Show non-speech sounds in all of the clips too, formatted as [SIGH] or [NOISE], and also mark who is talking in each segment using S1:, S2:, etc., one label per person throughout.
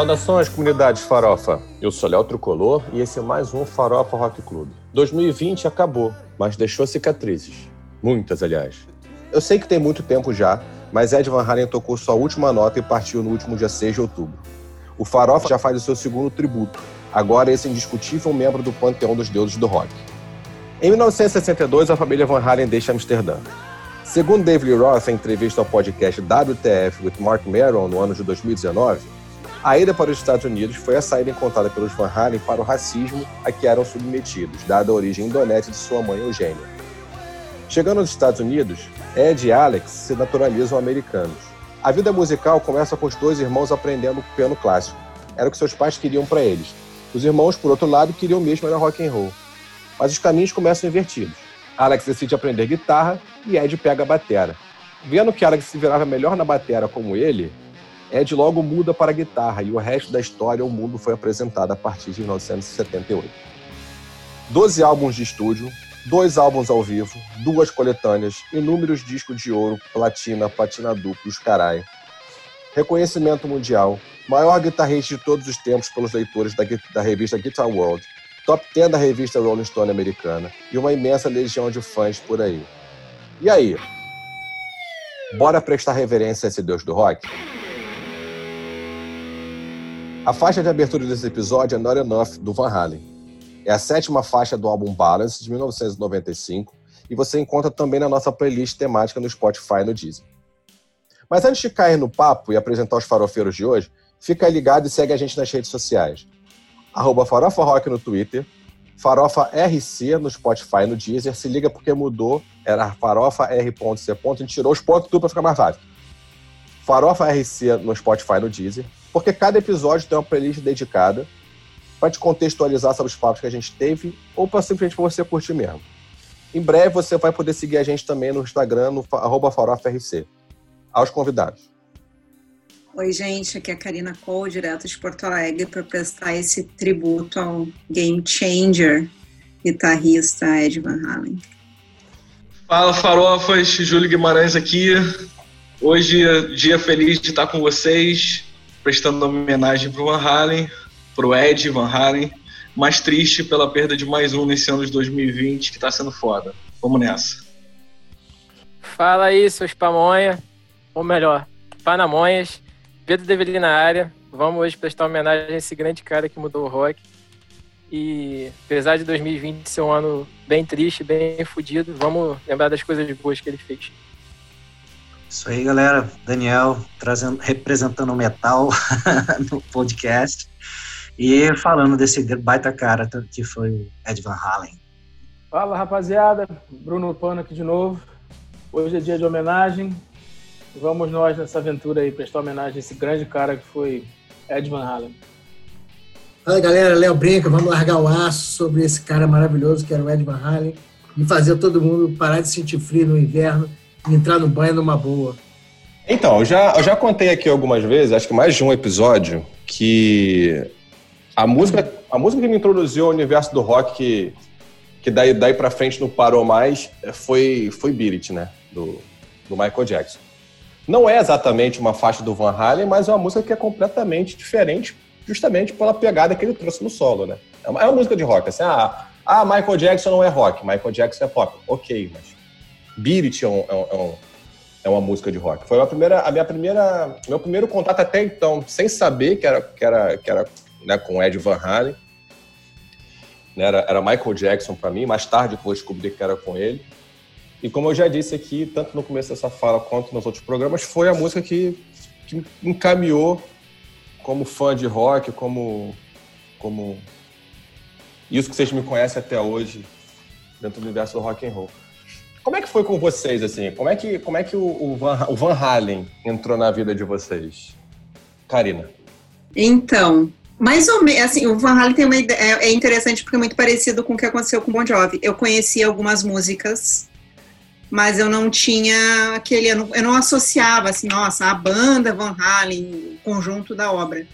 S1: Saudações, comunidades farofa. Eu sou Léo Tricolor e esse é mais um Farofa Rock Club. 2020 acabou, mas deixou cicatrizes. Muitas, aliás. Eu sei que tem muito tempo já, mas Ed Van Halen tocou sua última nota e partiu no último dia 6 de outubro. O Farofa já faz o seu segundo tributo, agora esse indiscutível membro do panteão dos deuses do rock. Em 1962, a família Van Halen deixa Amsterdã. Segundo David Roth, em entrevista ao podcast WTF with Mark Maron no ano de 2019, a ida para os Estados Unidos foi a saída encontrada pelos Van Halen para o racismo a que eram submetidos, dada a origem indonésia de sua mãe Eugênia. Chegando aos Estados Unidos, Ed e Alex se naturalizam americanos. A vida musical começa com os dois irmãos aprendendo piano clássico. Era o que seus pais queriam para eles. Os irmãos, por outro lado, queriam mesmo era rock and roll. Mas os caminhos começam invertidos. Alex decide aprender guitarra e Ed pega a batera. Vendo que Alex se virava melhor na batera como ele, Ed logo muda para a guitarra e o resto da história, o mundo foi apresentado a partir de 1978. Doze álbuns de estúdio, dois álbuns ao vivo, duas coletâneas, inúmeros discos de ouro, platina, platina dupla, os carai. Reconhecimento mundial, maior guitarrista de todos os tempos pelos leitores da, da revista Guitar World, top 10 da revista Rolling Stone americana e uma imensa legião de fãs por aí. E aí? Bora prestar reverência a esse deus do rock? A faixa de abertura desse episódio é Not Enough, do Van Halen. É a sétima faixa do álbum Balance, de 1995, e você encontra também na nossa playlist temática no Spotify e no Deezer. Mas antes de cair no papo e apresentar os farofeiros de hoje, fica ligado e segue a gente nas redes sociais. Arroba Farofa Rock no Twitter, Farofa RC no Spotify no Deezer. Se liga porque mudou, era farofa R.C. A gente tirou os pontos tudo para ficar mais fácil. Farofa RC no Spotify no Deezer porque cada episódio tem uma playlist dedicada para te contextualizar sobre os papos que a gente teve ou para simplesmente você curtir mesmo. Em breve você vai poder seguir a gente também no Instagram, no farofrc. Aos convidados.
S2: Oi, gente, aqui é a Karina Cole, direto de Porto Alegre, para prestar esse tributo ao game changer, guitarrista Ed Van Halen.
S3: Fala, farofas, Júlio Guimarães aqui. Hoje, é dia feliz de estar com vocês prestando homenagem para o Van Halen, para o Ed Van Halen, mais triste pela perda de mais um nesse ano de 2020, que está sendo foda. Vamos nessa.
S4: Fala aí, seus pamonha, ou melhor, panamonhas, Pedro Develi na área. Vamos hoje prestar homenagem a esse grande cara que mudou o rock. E apesar de 2020 ser um ano bem triste, bem fodido, vamos lembrar das coisas boas que ele fez.
S5: Isso aí, galera. Daniel trazendo, representando o metal [LAUGHS] no podcast e falando desse baita cara que foi o Ed Van Halen.
S6: Fala, rapaziada. Bruno Pano aqui de novo. Hoje é dia de homenagem. Vamos nós nessa aventura aí prestar homenagem a esse grande cara que foi Ed Van Halen.
S7: Fala, galera. Léo Brinca. Vamos largar o aço sobre esse cara maravilhoso que era o Ed Van Halen e fazer todo mundo parar de sentir frio no inverno entrar no banho numa boa.
S1: Então, eu já, eu já contei aqui algumas vezes, acho que mais de um episódio, que a música, a música que me introduziu ao universo do rock, que, que daí, daí pra frente não parou mais, foi, foi Beat It, né? Do, do Michael Jackson. Não é exatamente uma faixa do Van Halen, mas é uma música que é completamente diferente, justamente pela pegada que ele trouxe no solo, né? É uma, é uma música de rock, assim, ah, ah, Michael Jackson não é rock, Michael Jackson é pop. Ok, mas Beat It é, um, é, um, é, uma música de rock. Foi a, primeira, a minha primeira, meu primeiro contato até então, sem saber que era, que era, que era né, com Ed Van Halen. Né, era, era Michael Jackson para mim. Mais tarde eu descobri que era com ele. E como eu já disse aqui, tanto no começo dessa fala quanto nos outros programas, foi a música que, que encaminhou como fã de rock, como, como isso que vocês me conhecem até hoje dentro do universo do rock and roll. Como é que foi com vocês, assim? Como é que, como é que o, Van, o Van Halen entrou na vida de vocês? Karina.
S2: Então, mais ou menos, assim, o Van Halen tem uma ideia, é, é interessante porque é muito parecido com o que aconteceu com o Bon Jovi. Eu conhecia algumas músicas, mas eu não tinha aquele, eu não, eu não associava, assim, nossa, a banda Van Halen, o conjunto da obra,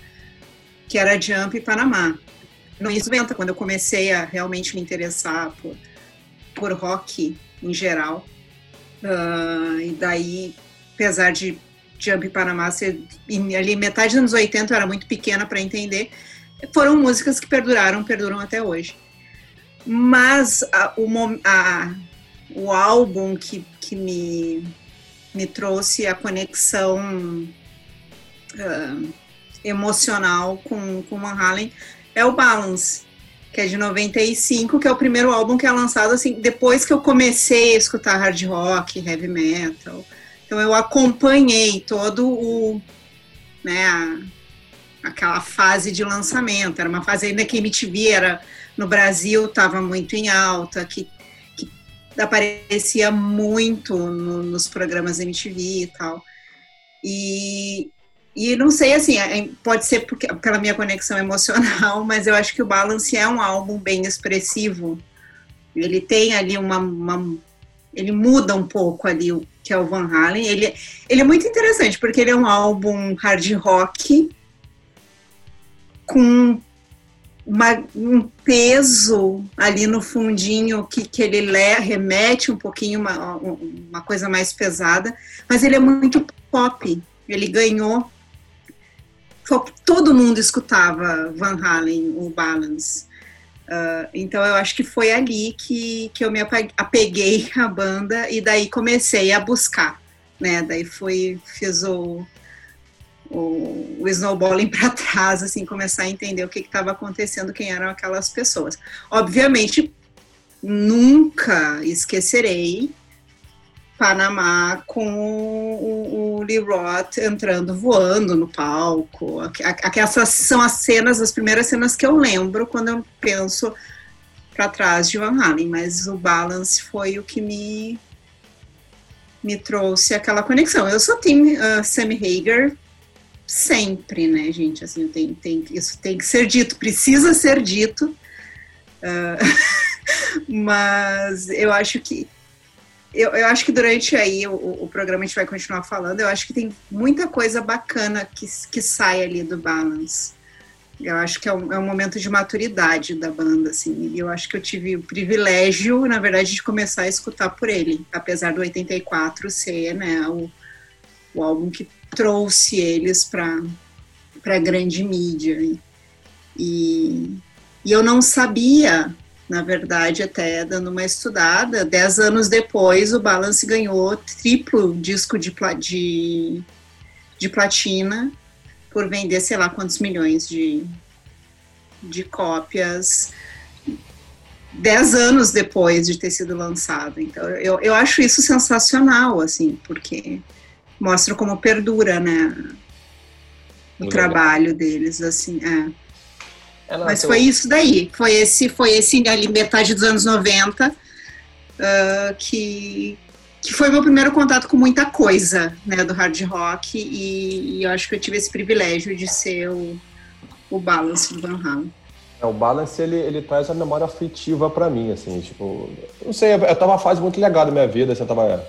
S2: que era Jump e Panamá. No isso venta, quando eu comecei a realmente me interessar por, por rock em geral. Uh, e daí, apesar de Jump Panamá ser ali metade dos anos 80, eu era muito pequena para entender, foram músicas que perduraram, perduram até hoje. Mas a, o, a, o álbum que, que me, me trouxe a conexão uh, emocional com, com Van Halen é o Balance, que é de 95, que é o primeiro álbum que é lançado assim, depois que eu comecei a escutar hard rock, heavy metal. Então eu acompanhei todo o né, a, aquela fase de lançamento. Era uma fase ainda que a MTV era no Brasil estava muito em alta, que, aparecia muito no, nos programas MTV e tal. E, e não sei, assim, é, pode ser porque, pela minha conexão emocional, [LAUGHS] mas eu acho que o Balance é um álbum bem expressivo. Ele tem ali uma, uma ele muda um pouco ali o que é o Van Halen. Ele, ele é muito interessante porque ele é um álbum hard rock com uma, um peso ali no fundinho que, que ele lê, remete um pouquinho uma, uma coisa mais pesada, mas ele é muito pop. Ele ganhou todo mundo escutava Van Halen, o Balance. Uh, então eu acho que foi ali que, que eu me apeguei à banda e daí comecei a buscar, né? Daí fui, fiz o, o, o snowballing [LAUGHS] para trás, assim, começar a entender o que estava acontecendo, quem eram aquelas pessoas. Obviamente, nunca esquecerei Panamá com o, o Lee Roth entrando voando no palco. Essas são as cenas, as primeiras cenas que eu lembro quando eu penso para trás de Van Halen, mas o Balance foi o que me me trouxe aquela conexão. Eu sou team uh, Sammy Hager sempre, né, gente? Assim, tem, tem, isso tem que ser dito, precisa ser dito. Uh, [LAUGHS] mas eu acho que eu, eu acho que durante aí o, o, programa a gente vai continuar falando. Eu acho que tem muita coisa bacana que, que sai ali do Balance. Eu acho que é um, é um momento de maturidade da banda, assim. E eu acho que eu tive o privilégio, na verdade, de começar a escutar por ele, apesar do 84 ser, né, o, o álbum que trouxe eles para para grande mídia. E, e eu não sabia na verdade, até dando uma estudada, dez anos depois o Balance ganhou triplo disco de, de, de platina por vender sei lá quantos milhões de, de cópias dez anos depois de ter sido lançado. Então, eu, eu acho isso sensacional, assim, porque mostra como perdura, né, o Muito trabalho legal. deles, assim, é. É, Mas foi isso daí, foi esse, foi esse ali, metade dos anos 90, uh, ah, que, que foi meu primeiro contato com muita coisa, né, do hard rock, e, e eu acho que eu tive esse privilégio de ser o, o Balance do Van Halen.
S1: É, o Balance, ele, ele traz a memória afetiva para mim, assim, tipo, não sei, eu tava uma fase muito legal da minha vida, assim, eu tava,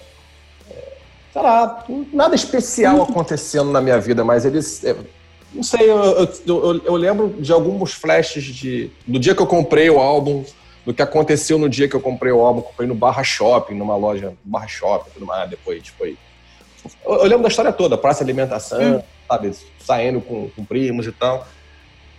S1: sei lá, nada especial acontecendo na minha vida, mas eles, é, não sei, eu, eu, eu, eu, lembro de alguns flashes de, do dia que eu comprei o álbum, do que aconteceu no dia que eu comprei o álbum. Comprei no Barra Shopping, numa loja Barra Shopping, tudo mais. Depois foi. Eu, eu lembro da história toda, praça de alimentação, hum. sabe? Saindo com, com primos e tal.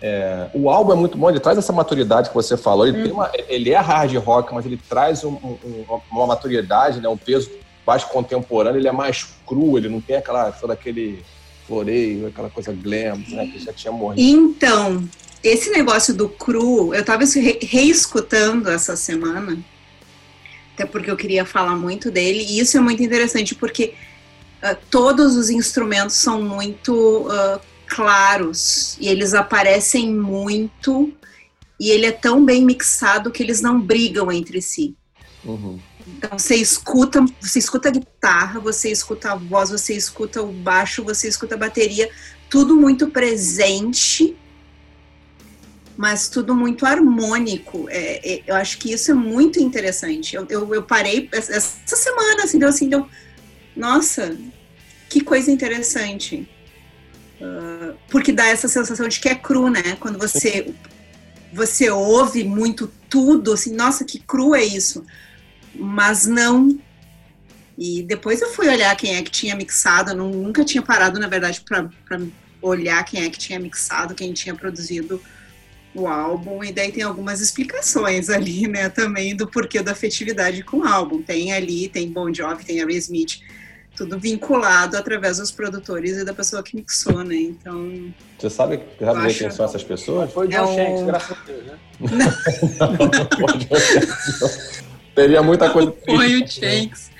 S1: É, o álbum é muito bom, ele traz essa maturidade que você falou. Ele, hum. uma, ele é hard rock, mas ele traz um, um, uma maturidade, né, um peso mais contemporâneo. Ele é mais cru, ele não tem aquela, todo aquele floreio, aquela coisa glam, né, que já tinha morrido.
S2: Então, esse negócio do cru, eu estava re reescutando essa semana, até porque eu queria falar muito dele, e isso é muito interessante porque uh, todos os instrumentos são muito uh, claros e eles aparecem muito e ele é tão bem mixado que eles não brigam entre si. Uhum. Então você escuta, você escuta a guitarra, você escuta a voz, você escuta o baixo, você escuta a bateria, tudo muito presente, mas tudo muito harmônico. É, é, eu acho que isso é muito interessante. Eu, eu, eu, parei essa semana, assim, deu assim, deu, nossa, que coisa interessante. Uh, porque dá essa sensação de que é cru, né? Quando você você ouve muito tudo, assim, nossa, que cru é isso mas não E depois eu fui olhar quem é que tinha mixado, eu não- nunca tinha parado, na verdade, para olhar quem é que tinha mixado, quem tinha produzido o álbum, e daí tem algumas explicações [LAUGHS] ali, né, também do porquê da afetividade com o álbum. Tem ali, tem Bon Jovi, tem Harry Smith, tudo vinculado através dos produtores e da pessoa que mixou, né, então...
S1: Você sabe, sabe
S2: Acho-
S1: quem são essas pessoas?
S6: Foi o John
S2: É um-
S6: Shanks, graças a Deus, né? [LAUGHS] [LAUGHS]
S1: Teria muita coisa.
S2: Foi o Shanks.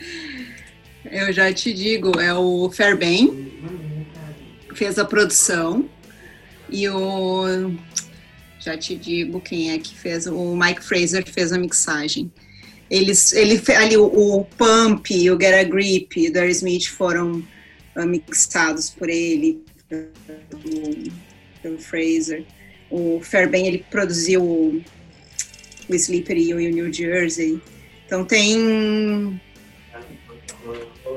S2: Eu já te digo, é o Fairbairn, fez a produção, e o. Já te digo quem é que fez, o Mike Fraser fez a mixagem. Eles, ele, ali, o, o Pump o Get a Grip do Aerosmith foram ah, mixados por ele, pelo, pelo Fraser. O Fairbairn, ele produziu o, o Slippery e o New Jersey. Então tem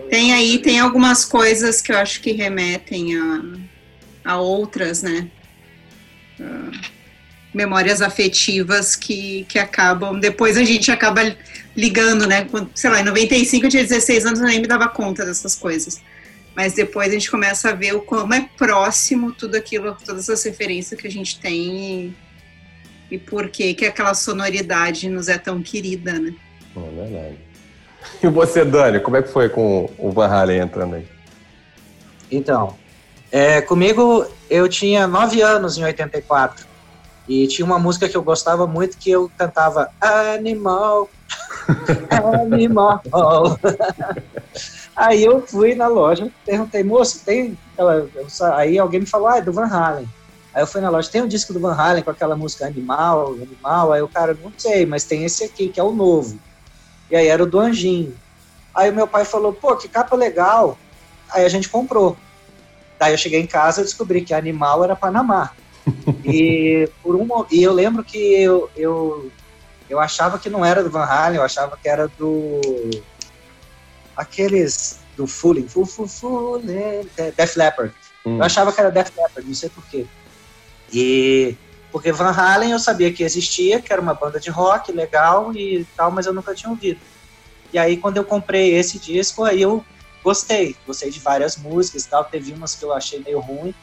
S2: tem aí tem algumas coisas que eu acho que remetem a, a outras, né? Ah, memórias afetivas que, que acabam. Depois a gente acaba ligando, né? Quando, sei lá, em 95 eu tinha 16 anos, eu nem me dava conta dessas coisas. Mas depois a gente começa a ver o como é próximo tudo aquilo, todas as referências que a gente tem e, e por que que aquela sonoridade nos é tão querida, né?
S1: É verdade. E você, Dani, como é que foi com o Van Halen entrando aí?
S5: Então, é, comigo eu tinha nove anos em 84 e tinha uma música que eu gostava muito que eu cantava Animal, Animal. [LAUGHS] Aí eu fui na loja, perguntei, moço, tem aquela. Aí alguém me falou, ah, é do Van Halen. Aí eu fui na loja, tem um disco do Van Halen com aquela música Animal, Animal. Aí o cara, não sei, mas tem esse aqui, que é o novo. E aí era o do Anjinho. Aí o meu pai falou, pô, que capa legal. Aí a gente comprou. Daí eu cheguei em casa e descobri que Animal era Panamá. [LAUGHS] e, por um, e eu lembro que eu, eu, eu achava que não era do Van Halen, eu achava que era do. Aqueles do Fooling, Fu, Fu, é, Def Leppard.
S1: Hum.
S5: Eu achava que era Def Leppard, não sei porquê. E porque Van Halen eu sabia que existia, que era uma banda de rock legal e tal, mas eu nunca tinha ouvido. E aí quando eu comprei esse disco, aí eu gostei, gostei de várias músicas e tal, teve umas que eu achei meio ruim.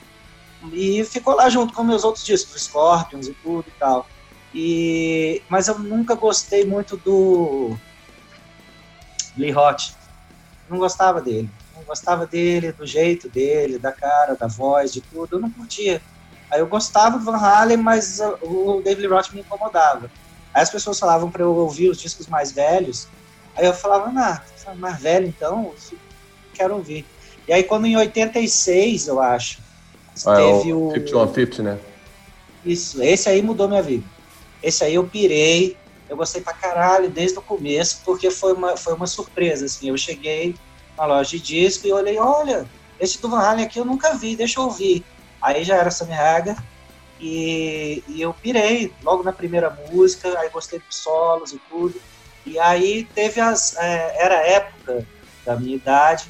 S5: E ficou lá junto com meus outros discos, Scorpions e tudo e tal. E mas eu nunca gostei muito do Lee Roth. Não gostava dele. Não gostava dele, do jeito dele, da cara, da voz, de tudo. Eu não curtia. Aí eu gostava do Van Halen, mas o David Lee Roth me incomodava. Aí as pessoas falavam para eu ouvir os discos mais velhos. Aí eu falava, ah, tá mais velho então, quero ouvir. E aí quando em 86, eu acho,
S1: Ah, é
S5: teve
S1: o
S5: o...
S1: 5150, né?
S5: Isso, esse aí mudou minha vida. Esse aí eu pirei, eu gostei pra caralho desde o começo, porque foi uma, foi uma surpresa, assim, eu cheguei na loja de disco e olhei, olha, esse do Van Halen aqui eu nunca vi, deixa eu ouvir. Aí já era Sammy Hagar, e, e eu pirei logo na primeira música, aí gostei dos solos e tudo, e aí teve as, é, era época da minha idade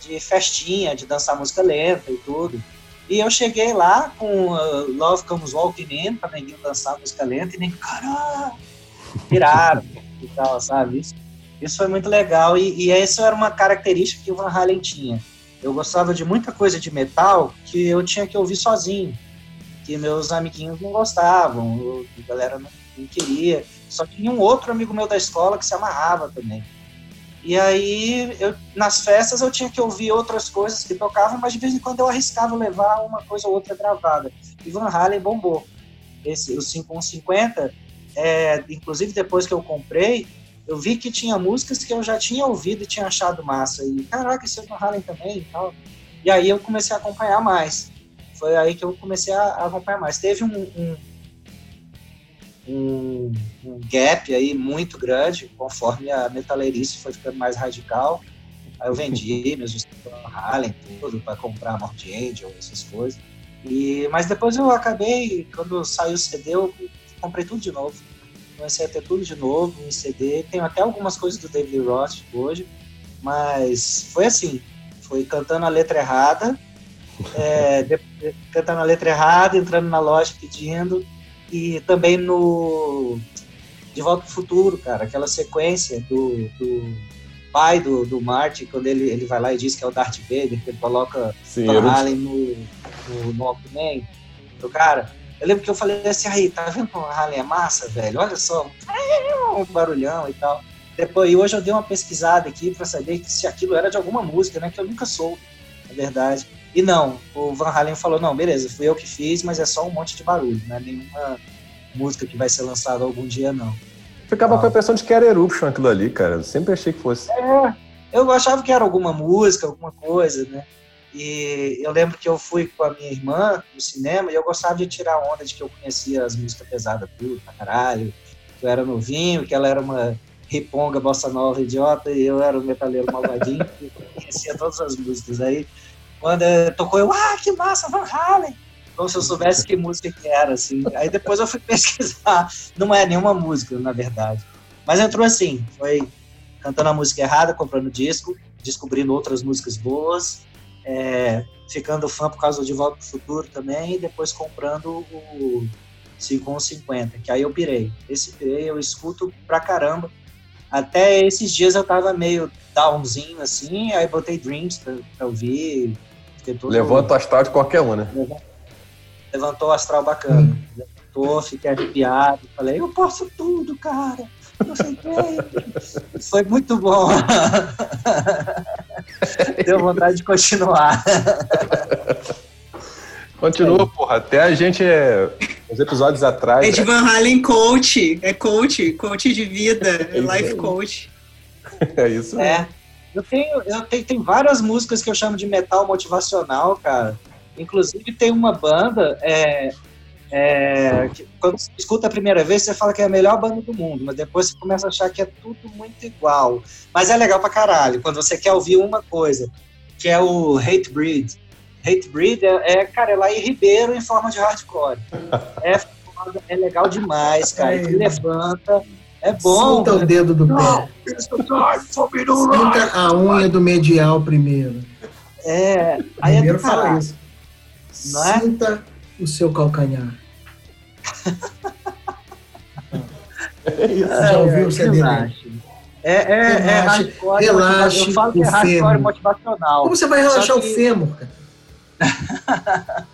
S5: de festinha, de dançar música lenta e tudo, e eu cheguei lá com uh, Love Comes Walking In, pra ninguém dançar música lenta, e nem, caralho, viraram e tal, sabe? Isso, isso foi muito legal, e, e essa era uma característica que o Van Halen tinha. Eu gostava de muita coisa de metal que eu tinha que ouvir sozinho, que meus amiguinhos não gostavam, a galera não, não queria. Só tinha um outro amigo meu da escola que se amarrava também. E aí, eu, nas festas, eu tinha que ouvir outras coisas que tocavam, mas de vez em quando eu arriscava levar uma coisa ou outra gravada. E Van Halen bombou. Esse, o 5150, é, inclusive depois que eu comprei, eu vi que tinha músicas que eu já tinha ouvido e tinha achado massa. E, caraca, esse é Van Halen também e tal. E aí eu comecei a acompanhar mais. Foi aí que eu comecei a, a acompanhar mais. Teve um, um, um, um gap aí muito grande, conforme a metaleirice foi ficando mais radical. Aí eu vendi [LAUGHS] meus discos do Van Halen, tudo, para comprar Morbid Angel, essas coisas. E, mas depois eu acabei, quando saiu o CD, eu comprei tudo de novo. Comecei a ter tudo de novo em CD. Tenho até algumas coisas do David Roth hoje, mas foi assim: foi cantando a letra errada, [LAUGHS] é, de, cantando a letra errada, entrando na loja pedindo, e também no De Volta pro Futuro, cara, aquela sequência do, do pai do, do Marty, quando ele, ele vai lá e diz que é o Darth Vader, que ele coloca
S1: Sim, não-
S5: Halen no, no, no Walkman, do cara. Eu lembro que eu falei assim, aí, tá vendo como Van Halen é massa, velho? Olha só, [LAUGHS] um barulhão e tal. Depois, e hoje eu dei uma pesquisada aqui pra saber se aquilo era de alguma música, né? Que eu nunca soube, na verdade. E não, o Van Halen falou, não, beleza, fui eu que fiz, mas é só um monte de barulho, não é nenhuma música que vai ser lançada algum dia, não.
S1: Ficava com a impressão de que era Eruption aquilo ali, cara. Eu sempre achei que fosse.
S5: É, eu achava que era alguma música, alguma coisa, né? E eu lembro que eu fui com a minha irmã no cinema e eu gostava de tirar onda de que eu conhecia as músicas pesadas tudo, pra caralho. Que eu era novinho, que ela era uma riponga bossa nova idiota e eu era um metaleiro malvadinho [LAUGHS] que conhecia todas as músicas. Aí, quando tocou, eu, ah, que massa, Van Halen! Como se eu soubesse que música que era, assim. Aí depois eu fui [LAUGHS] pesquisar. Não é nenhuma música, na verdade. Mas entrou assim, foi cantando a música errada, comprando disco, descobrindo outras músicas boas, é, ficando fã por causa do De Volta pro Futuro também, e depois comprando o 5150, que aí eu pirei. Esse pirei eu escuto pra caramba. Até esses dias eu tava meio downzinho assim, aí botei Dreams pra, pra ouvir. todo-
S1: Levanta o astral de qualquer um, né?
S5: levantou o astral bacana. Levantou, fiquei arrepiado. Falei, eu posso tudo, cara. Não sei o quê. [LAUGHS] Foi muito bom. [LAUGHS] [LAUGHS] Deu vontade de continuar.
S1: Continua, porra. Até a gente, é, uns episódios atrás.
S2: Ed Van Halen coach, é coach, coach de vida, [LAUGHS] é life coach.
S1: É isso.
S5: É. Eu tenho, eu tenho, tem várias músicas que eu chamo de metal motivacional, cara. Inclusive tem uma banda, é, é, que quando você escuta a primeira vez, você fala que é a melhor banda do mundo, mas depois você começa a achar que é tudo muito igual. Mas é legal pra caralho, quando você quer ouvir uma coisa, que é o Hate Breed. Hate Breed é, é cara, é lá em Ribeiro em forma de hardcore. [LAUGHS] É, foda, é legal demais, cara.
S7: É.
S5: Que levanta, é bom.
S7: Sinta o dedo do pé. Sinta a unha do medial primeiro.
S5: É, aí é
S7: Primeiro
S5: do
S7: fala isso.
S5: Não é?
S7: Sinta o seu calcanhar.
S1: É isso.
S7: Já ouviu o CD.
S5: É, é, é
S7: Relaxe,
S5: hardcore
S7: relaxe
S5: Eu falo que é
S7: o
S5: hardcore motivacional.
S7: Como você vai relaxar
S5: Só
S7: o
S5: que-
S7: fêmur, cara? [LAUGHS]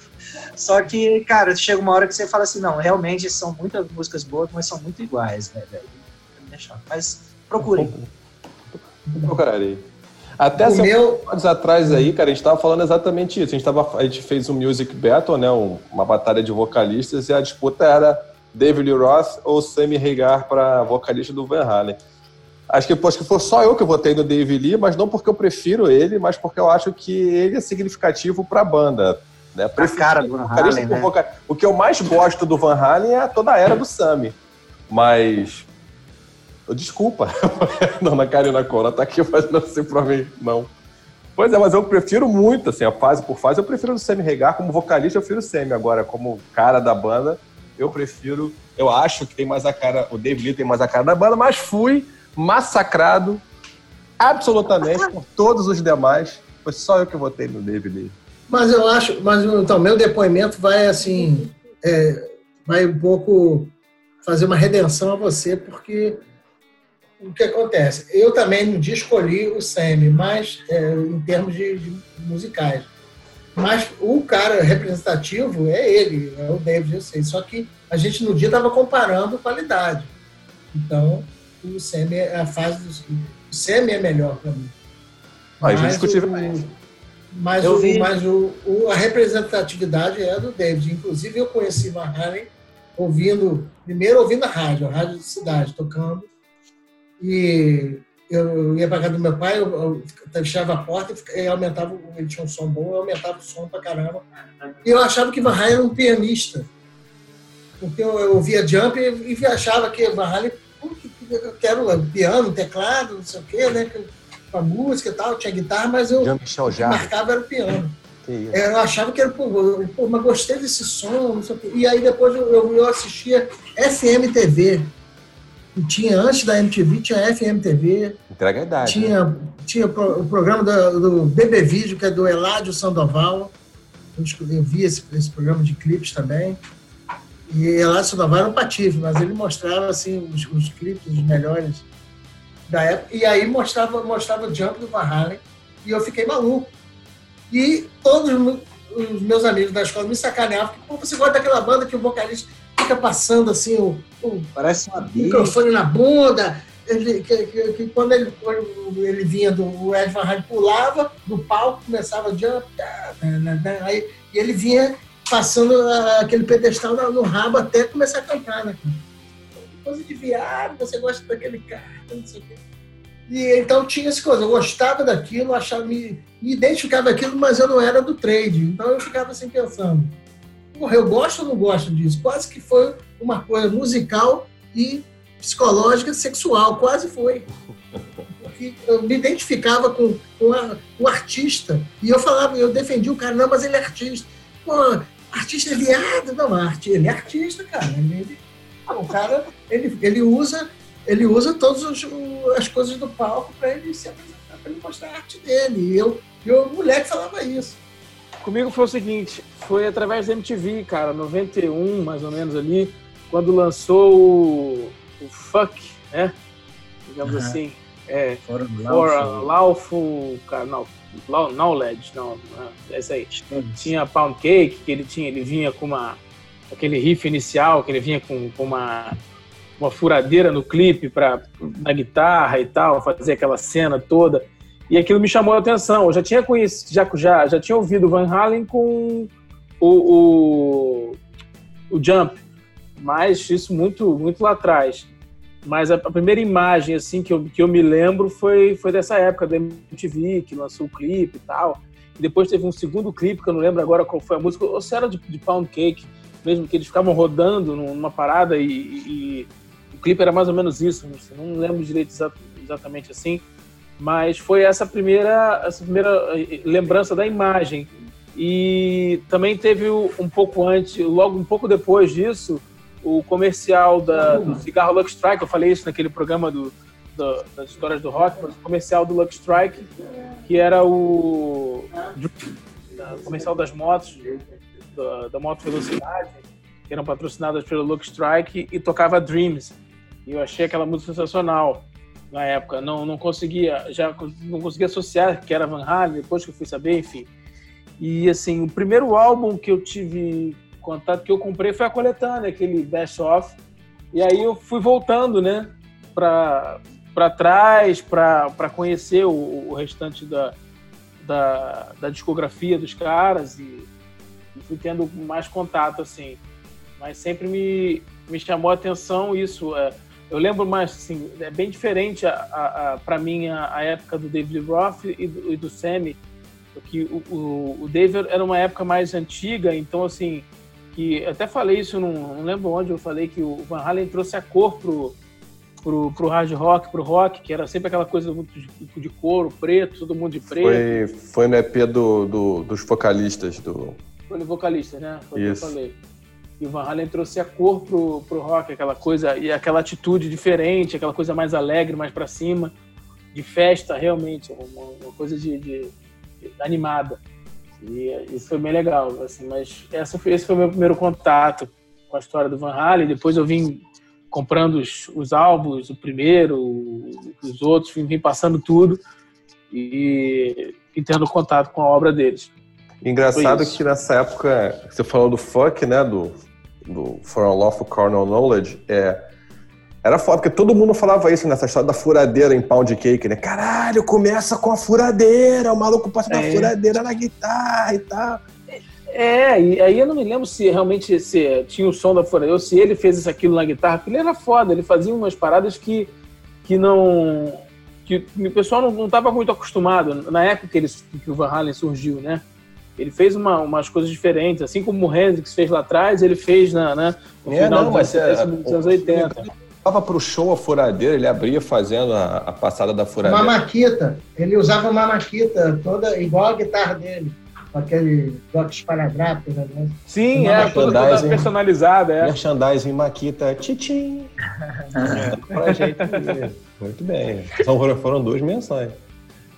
S5: Só que, cara, chega uma hora que você fala assim, não, realmente são muitas músicas boas, mas são muito iguais, né, velho? É chato. Mas procurem.
S1: Procurarei. Até
S7: O meu,
S1: episódios atrás aí, cara, a gente tava falando exatamente isso. A gente, tava, a gente fez um music battle, né? um- uma batalha de vocalistas, e a disputa era David Lee Roth ou Sammy Hagar para vocalista do Van Halen. Acho que, acho que foi só eu que votei no David Lee, mas não porque eu prefiro ele, mas porque eu acho que ele é significativo para a banda. Né?
S5: A
S1: Prefiro
S5: cara do Van Halen, né?
S1: O que eu mais gosto do Van Halen é toda a era do Sammy. Mas. Desculpa, [LAUGHS] Dona Karina Cola tá aqui fazendo assim pra mim. Não. Pois é, mas eu prefiro muito, assim, a fase por fase, eu prefiro o Sammy Regar. Como vocalista, eu prefiro o Sammy. Agora, como cara da banda, eu prefiro. Eu acho que tem mais a cara. O David Lee tem mais a cara da banda, mas fui massacrado absolutamente por todos os demais. Foi só eu que votei no David Lee.
S7: mas eu acho, mas então meu depoimento vai assim, é, vai um pouco fazer uma redenção a você, porque o que acontece? Eu também no dia escolhi o Sammy, mas é, em termos de, de musicais. Mas o cara representativo é ele, é o David, eu sei. Só que a gente no dia estava comparando qualidade. Então, o Sammy é a fase do. O Sammy é melhor para mim.
S1: Aí,
S7: Mas
S1: indiscutivelmente.
S7: o- Mas,
S5: Eu
S7: o,
S5: vi-
S7: mas o, o- a representatividade é do David. Inclusive, eu conheci Van Halen ouvindo, primeiro ouvindo a rádio, a rádio da cidade, tocando. E eu ia para casa do meu pai, eu, eu fechava a porta e aumentava, ele tinha um som bom, eu aumentava o som pra caramba. E eu achava que Van Halen era um pianista. Porque eu, eu ouvia Jump e, e achava que Van Halen, eu quero piano, teclado, não sei o quê, né? Com a música e tal, tinha guitarra, mas eu, marcava era o piano. [LAUGHS] Eu achava que era, pô, eu- pô, mas gostei desse som, não sei o quê. E aí depois eu, eu, eu assistia FMTV. E tinha, antes da MTV, tinha FMTV,
S1: Entrega a idade. né?
S7: tinha, tinha pro- o programa do, do BB Vídeo, que é do Eládio Sandoval. Eu, vi esse, esse programa de clipes também. E Eládio Sandoval era um patife, mas ele mostrava assim, os, os clipes, os melhores da época, e aí mostrava, mostrava o Jump do Van Halen, e eu fiquei maluco. E todos os meus amigos da escola me sacaneavam, porque, pô, você gosta daquela banda que o vocalista fica passando assim o, o
S5: Parece uma
S7: microfone na bunda, ele, que, que- que quando ele, quando ele vinha do o Ed Van Halen pulava do palco, começava a jump, tá, tá, tá, tá, aí, e ele vinha passando ah, aquele pedestal no, rabo até começar a cantar, né? Coisa de viado, você gosta daquele cara, não sei o quê. E então tinha essa coisa, eu gostava daquilo, achava, me, me identificava daquilo, mas eu não era do trade. Então eu ficava assim pensando, porra, eu gosto ou não gosto disso? Quase que foi uma coisa musical e psicológica, sexual, quase foi. Porque eu me identificava com, com a- o artista. E eu falava, eu defendia o cara, não, mas ele é artista. Pô, artista é viado, não, arti- ele é artista, cara. Ele, o cara, ele, ele usa, ele usa todas as coisas do palco para ele se apresentar, para ele mostrar a arte dele. E eu, e o moleque falava isso.
S6: Comigo foi o seguinte, foi através da MTV, cara, 91, mais ou menos ali, quando lançou o, o Fuck, né? Digamos
S5: Aham.
S6: assim. É, For a Lawful, cara, não, Law- Knowledge, não, não, é isso aí. Tinha Pound Cake, que ele tinha, ele vinha com uma, aquele riff inicial, que ele vinha com, com uma, uma furadeira no clipe pra, na guitarra e tal, fazer aquela cena toda. E aquilo me chamou a atenção. Eu já tinha conhecido, já, já, já tinha ouvido o Van Halen com o, o, o Jump, mas isso muito, muito lá atrás. Mas a, a primeira imagem assim que eu, que eu me lembro foi, foi dessa época da MTV, que lançou o clipe e tal. E depois teve um segundo clipe, que eu não lembro agora qual foi a música, ou se era de, de Pound Cake, mesmo que eles ficavam rodando numa parada e, e- e o clipe era mais ou menos isso, não, lembro direito exa- exatamente assim, mas foi essa primeira, essa primeira eh, lembrança da imagem. E também teve um pouco antes, logo um pouco depois disso, o comercial da, do cigarro Lux Strike, eu falei isso naquele programa do, do- das histórias do rock, mas o comercial do Lux Strike, que era o, o comercial das motos, da, da moto velocidade, que eram patrocinadas pelo Lux Strike e tocava Dreams. E eu achei aquela música sensacional na época. Não, não conseguia, já não conseguia associar que era Van Halen, depois que eu fui saber, enfim. E assim, o primeiro álbum que eu tive contato, que eu comprei foi a coletânea, aquele Best Of. E aí eu fui voltando, né, para para trás, para conhecer o, o restante da, da, da discografia dos caras e, e fui tendo mais contato, assim. Mas sempre me, me chamou a atenção isso. É, eu lembro mais, assim, é bem diferente a, a, a, para mim a, a época do David Roth e do, e do Sammy, porque o, o, o David era uma época mais antiga, então, assim, que até falei isso, num, não lembro onde eu falei que o Van Halen trouxe a cor pro, pro, pro hard rock, pro rock, que era sempre aquela coisa muito de, de couro, preto, todo mundo de preto.
S1: Foi, foi no EP do, do- dos vocalistas do.
S6: Foi no vocalista, né? Foi o que eu
S1: Isso.
S6: falei. E o Van Halen trouxe a cor pro, pro rock, aquela coisa, e aquela atitude diferente, aquela coisa mais alegre, mais pra cima, de festa, realmente, uma, uma coisa de, de- de- animada. E isso foi bem legal, assim, mas essa foi, esse foi o meu primeiro contato com a história do Van Halen. Depois eu vim comprando os, os álbuns, o primeiro, os outros, vim, vim passando tudo e, e tendo contato com a obra deles.
S1: Engraçado que nessa época, você falou do funk, né? Do, do For a Lawful Carnal Knowledge, é, era foda, porque todo mundo falava isso nessa história da furadeira em Pound Cake, né? Caralho, começa com a furadeira, o maluco passa da
S6: É.
S1: furadeira na guitarra e tal.
S6: É, e aí eu não me lembro se realmente se tinha o som da furadeira, ou se ele fez isso aquilo na guitarra, porque ele era foda, ele fazia umas paradas que, que não. que o pessoal não estava muito acostumado na época que, ele, que o Van Halen surgiu, né? Ele fez uma, umas coisas diferentes, assim como o Hendrix fez lá atrás, ele fez na, né, no
S1: É,
S6: final
S1: não, mas
S6: dos,
S1: é-
S6: dos anos 80.
S1: Tava pro show a furadeira, ele abria fazendo a, a passada da
S7: Uma
S1: furadeira.
S7: maquita. Ele usava uma maquita toda igual a guitarra dele. Com aquele toque esparadrapo, né?
S6: Sim,
S7: Uma
S6: é, toda, toda personalizada, é.
S1: Merchandising Maquita, tchim [LAUGHS] pra gente. Muito bem. São, foram duas menções.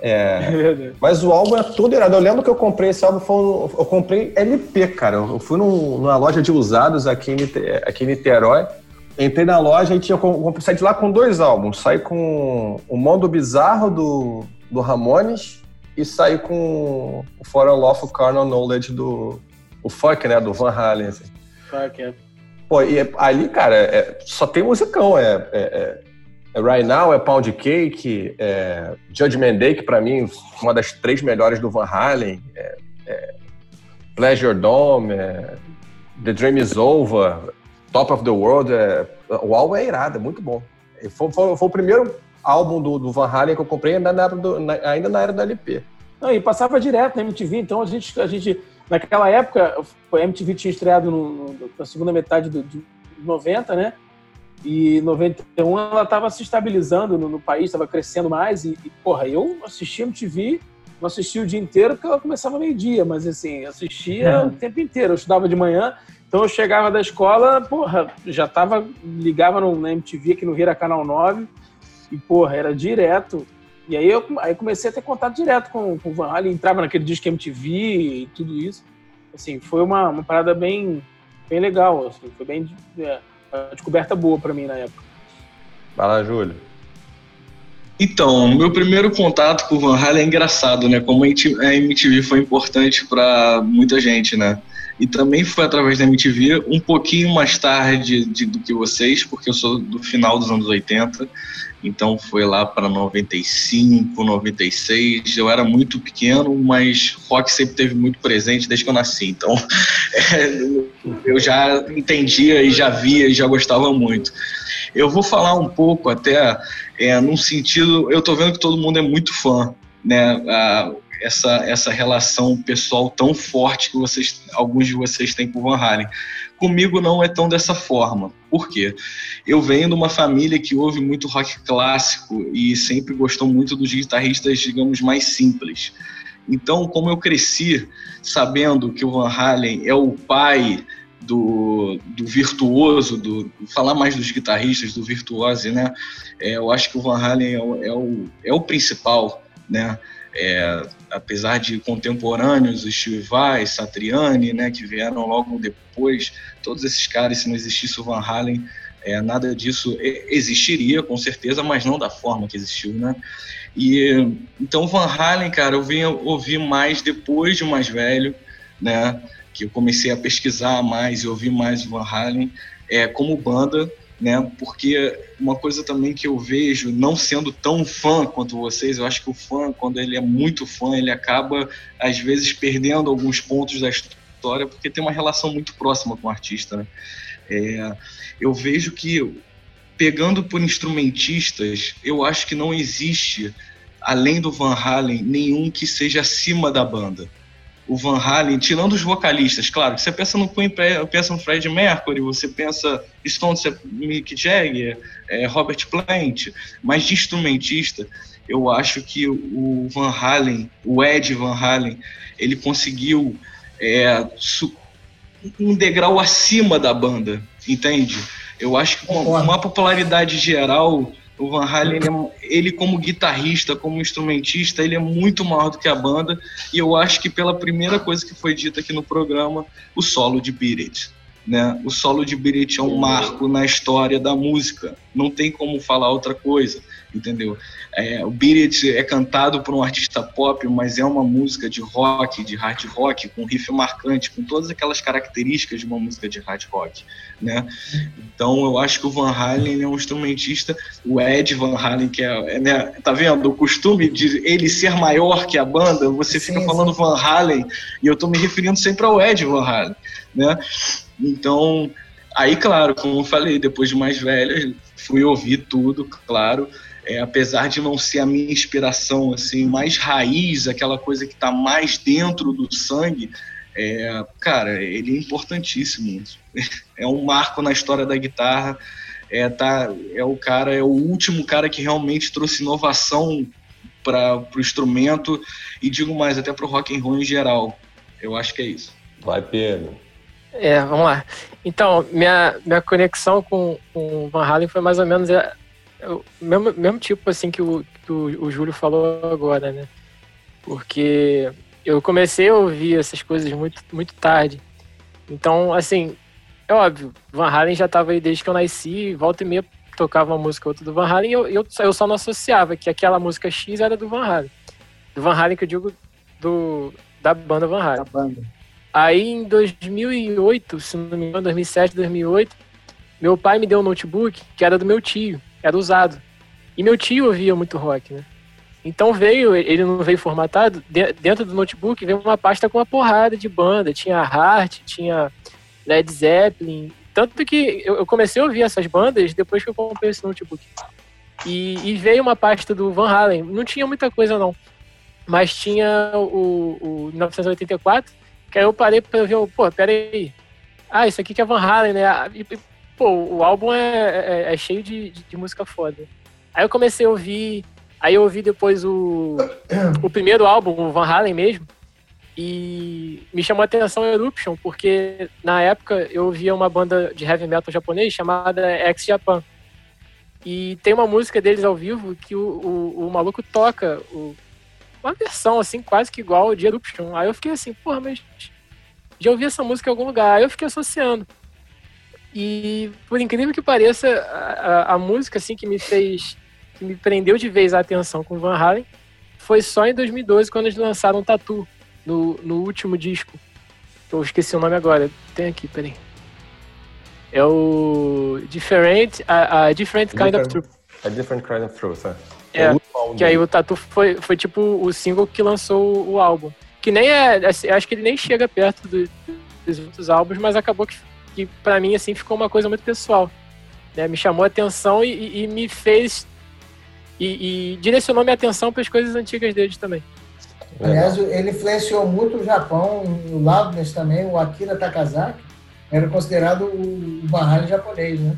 S1: É. [LAUGHS] Mas o álbum é todo irado. Eu lembro que eu comprei esse álbum, foi um- eu comprei LP, cara. Eu fui num- numa loja de usados aqui em, aqui em Niterói. entrei na loja e tinha com- saí de lá com dois álbuns. Saí com o Mundo Bizarro do, do Ramones e saí com o For a Lawful Carnal Knowledge do o Fuck, né? Do Van Halen. assim.
S6: Fuck, é.
S1: Pô, e é- ali, cara, é- só tem musicão. É, é- é Right Now, é Pound Cake, é Judgment Day, que pra mim uma das três melhores do Van Halen. É, é Pleasure Dome, é The Dream Is Over, Top of the World. É, o álbum é irado, é muito bom. Foi, foi- foi o primeiro álbum do, do Van Halen que eu comprei ainda na, era do- na- ainda na era do LP.
S6: Não, e passava direto na MTV, então a gente, a gente naquela época, a MTV tinha estreado no- no- na segunda metade do, de 90, né? E 91 ela estava se estabilizando no, no país, estava crescendo mais. E, e, porra, eu assistia MTV, não assistia o dia inteiro, porque ela começava meio-dia, mas assim, assistia o tempo inteiro. Eu estudava de manhã, então eu chegava da escola, porra, já tava, ligava no, na MTV aqui no Rio era Canal 9, e porra, era direto. E aí eu aí comecei a ter contato direto com, com o Van Halen, entrava naquele disco MTV e tudo isso. Assim, foi uma, uma parada bem, bem legal, assim, foi bem é, descoberta boa pra mim na época.
S1: Vai lá, Júlio.
S3: Então, meu primeiro contato com o Van Halen é engraçado, né? Como a MTV foi importante para muita gente, né? E também foi através da MTV, um pouquinho mais tarde de- do que vocês, porque eu sou do final dos anos 80, então foi lá para 95, 96. Eu era muito pequeno, mas rock sempre teve muito presente desde que eu nasci, então [LAUGHS] é, eu já entendia e já via e já gostava muito. Eu vou falar um pouco até é, num sentido, eu tô vendo que todo mundo é muito fã, né? Ah, essa, essa relação pessoal tão forte que vocês, alguns de vocês têm com o Van Halen. Comigo não é tão dessa forma. Por quê? Eu venho de uma família que ouve muito rock clássico e sempre gostou muito dos guitarristas, digamos, mais simples. Então, como eu cresci sabendo que o Van Halen é o pai do, do virtuoso, do falar mais dos guitarristas, do virtuose, né? É, eu acho que o Van Halen é o, é o, é o principal, né? É, apesar de contemporâneos, o Steve Vai, Satriani, né, que vieram logo depois, todos esses caras, se não existisse o Van Halen, é, nada disso existiria, com certeza, mas não da forma que existiu, né? E então Van Halen, cara, eu vim ouvir mais depois de mais velho, né? Que eu comecei a pesquisar mais e ouvir mais Van Halen é, como banda, né? Porque uma coisa também que eu vejo, não sendo tão fã quanto vocês, eu acho que o fã, quando ele é muito fã, ele acaba às vezes perdendo alguns pontos da história, porque tem uma relação muito próxima com o artista, né? É, eu vejo que pegando por instrumentistas, eu acho que não existe, além do Van Halen, nenhum que seja acima da banda. O Van Halen, tirando os vocalistas, claro, você pensa no Queen, pensa no Fred Mercury, você pensa Stones, Mick Jagger, é, Robert Plant, mas de instrumentista, eu acho que o Van Halen, o Ed Van Halen, ele conseguiu é, um degrau acima da banda, entende? Eu acho que com uma popularidade geral, o Van Halen, ele, é- ele como guitarrista, como instrumentista, ele é muito maior do que a banda, e eu acho que pela primeira coisa que foi dita aqui no programa, o solo de Beat It. Né? O solo de Beat It é um marco na história da música, não tem como falar outra coisa, entendeu? É, o Beat It é cantado por um artista pop, mas é uma música de rock, de hard rock, com riff marcante, com todas aquelas características de uma música de hard rock, né? Então eu acho que o Van Halen é um instrumentista, o Ed Van Halen, que é, é, né, tá vendo? O costume de ele ser maior que a banda, você fica
S7: Sim,
S3: falando Van Halen, e eu tô me referindo sempre ao Ed Van Halen, né? Então, aí, claro, como eu falei, depois de mais velho, fui ouvir tudo, claro. É, apesar de não ser a minha inspiração assim mais raiz, aquela coisa que está mais dentro do sangue, é, cara, ele é importantíssimo. É um marco na história da guitarra. É, tá, é o cara, é o último cara que realmente trouxe inovação para o instrumento e digo mais até para o rock and roll em geral. Eu acho que é isso.
S1: Vai, Pedro.
S4: É, vamos lá. Então, minha, minha conexão com, com o Van Halen foi mais ou menos é o mesmo, mesmo tipo assim que, o, que o, o Júlio falou agora, né? Porque eu comecei a ouvir essas coisas muito, muito tarde. Então, assim, é óbvio, Van Halen já tava aí desde que eu nasci, volta e meia tocava uma música ou outra do Van Halen e eu, eu, eu só não associava que aquela música X era do Van Halen. Do Van Halen que eu digo do, da banda Van Halen.
S5: Da banda.
S4: Aí em 2008, se não me engano, 2007, 2008, meu pai me deu um notebook que era do meu tio, era usado. E meu tio ouvia muito rock, né? Então veio, ele não veio formatado, de- dentro do notebook veio uma pasta com uma porrada de banda. Tinha Heart, tinha Led Zeppelin. Tanto que eu comecei a ouvir essas bandas depois que eu comprei esse notebook. E, e veio uma pasta do Van Halen. Não tinha muita coisa, não. Mas tinha o, o 1984, que aí eu parei pra ver, pô, peraí. Ah, isso aqui que é Van Halen, né? Ah, e, pô, o álbum é, é- é cheio de, de- de música foda. Aí eu comecei a ouvir, aí eu ouvi depois o, o primeiro álbum, o Van Halen mesmo, e me chamou a atenção Eruption, porque na época eu ouvia uma banda de heavy metal japonês chamada X Japan. E tem uma música deles ao vivo que o, o, o maluco toca o- uma versão assim, quase que igual de Eruption. Aí eu fiquei assim, porra, mas já ouvi essa música em algum lugar. Aí eu fiquei associando. E por incrível que pareça, a, a- a música assim que me fez, que me prendeu de vez a atenção com Van Halen foi só em 2012 quando eles lançaram Tatu no, no último disco. Eu esqueci o nome agora. Tem aqui, peraí. É o Different, a, a Different Kind of
S1: Different-
S4: Truth.
S1: A Different Kind of Truth, é.
S4: É,
S1: álbum
S4: Que aí o Tatu foi, foi tipo o single que lançou o álbum. Que nem é. assim, acho que ele nem chega perto do- dos outros álbuns, mas acabou que, que para mim assim ficou uma coisa muito pessoal. né? Me chamou a atenção e, e- e me fez. E, e direcionou minha atenção para as coisas antigas deles também.
S7: Aliás, ele influenciou muito o Japão, o Loudness também, o Akira Takazaki, era considerado o Halen japonês, né?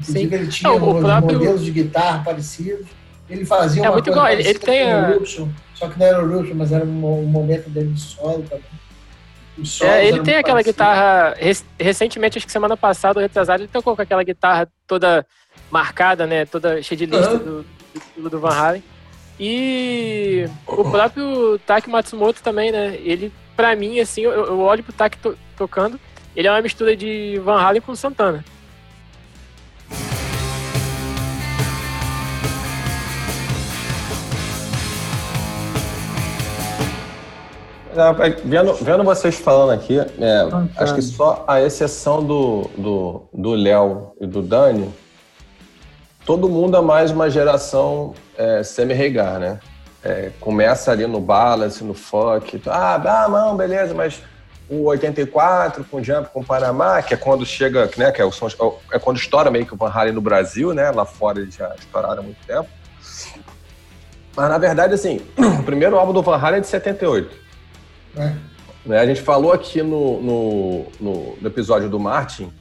S7: Inclusive,
S4: Sim.
S7: ele tinha
S4: Não, próprio-
S7: modelos de guitarra parecidos. Ele fazia
S4: É
S7: uma
S4: muito
S7: coisa
S4: igual, ele- ele tem
S7: com o
S4: a-
S7: só que não era o Eruption, mas era um, um momento dele de solo também.
S4: É, ele tem aquela
S7: parecidos.
S4: guitarra. rec- Recentemente, acho que semana passada, ou retrasada, ele tocou com aquela guitarra toda marcada, né? Toda cheia de lista
S7: Aham.
S4: do, do, do Van Halen. E o próprio Taki Matsumoto também, né? Ele, pra mim, assim, eu, eu olho pro Taki to- tocando, ele é uma mistura de Van Halen com Santana.
S1: Vendo, vendo vocês falando aqui, é, acho que só a exceção do do do Léo e do Dani, todo mundo é mais uma geração é, semi-regar, né? É, começa ali no balance, no funk, ah, ah, não, beleza, mas o 84 com Jump com Panamá, que é quando chega, né, que é, o som, é quando estoura meio que o Van Halen no Brasil, né? Lá fora eles já estouraram há muito tempo. Mas na verdade, assim, [CLEARS THROAT] o primeiro álbum do Van Halen é de 78.
S7: É.
S1: Né, a gente falou aqui no, no, no- no episódio do Martin,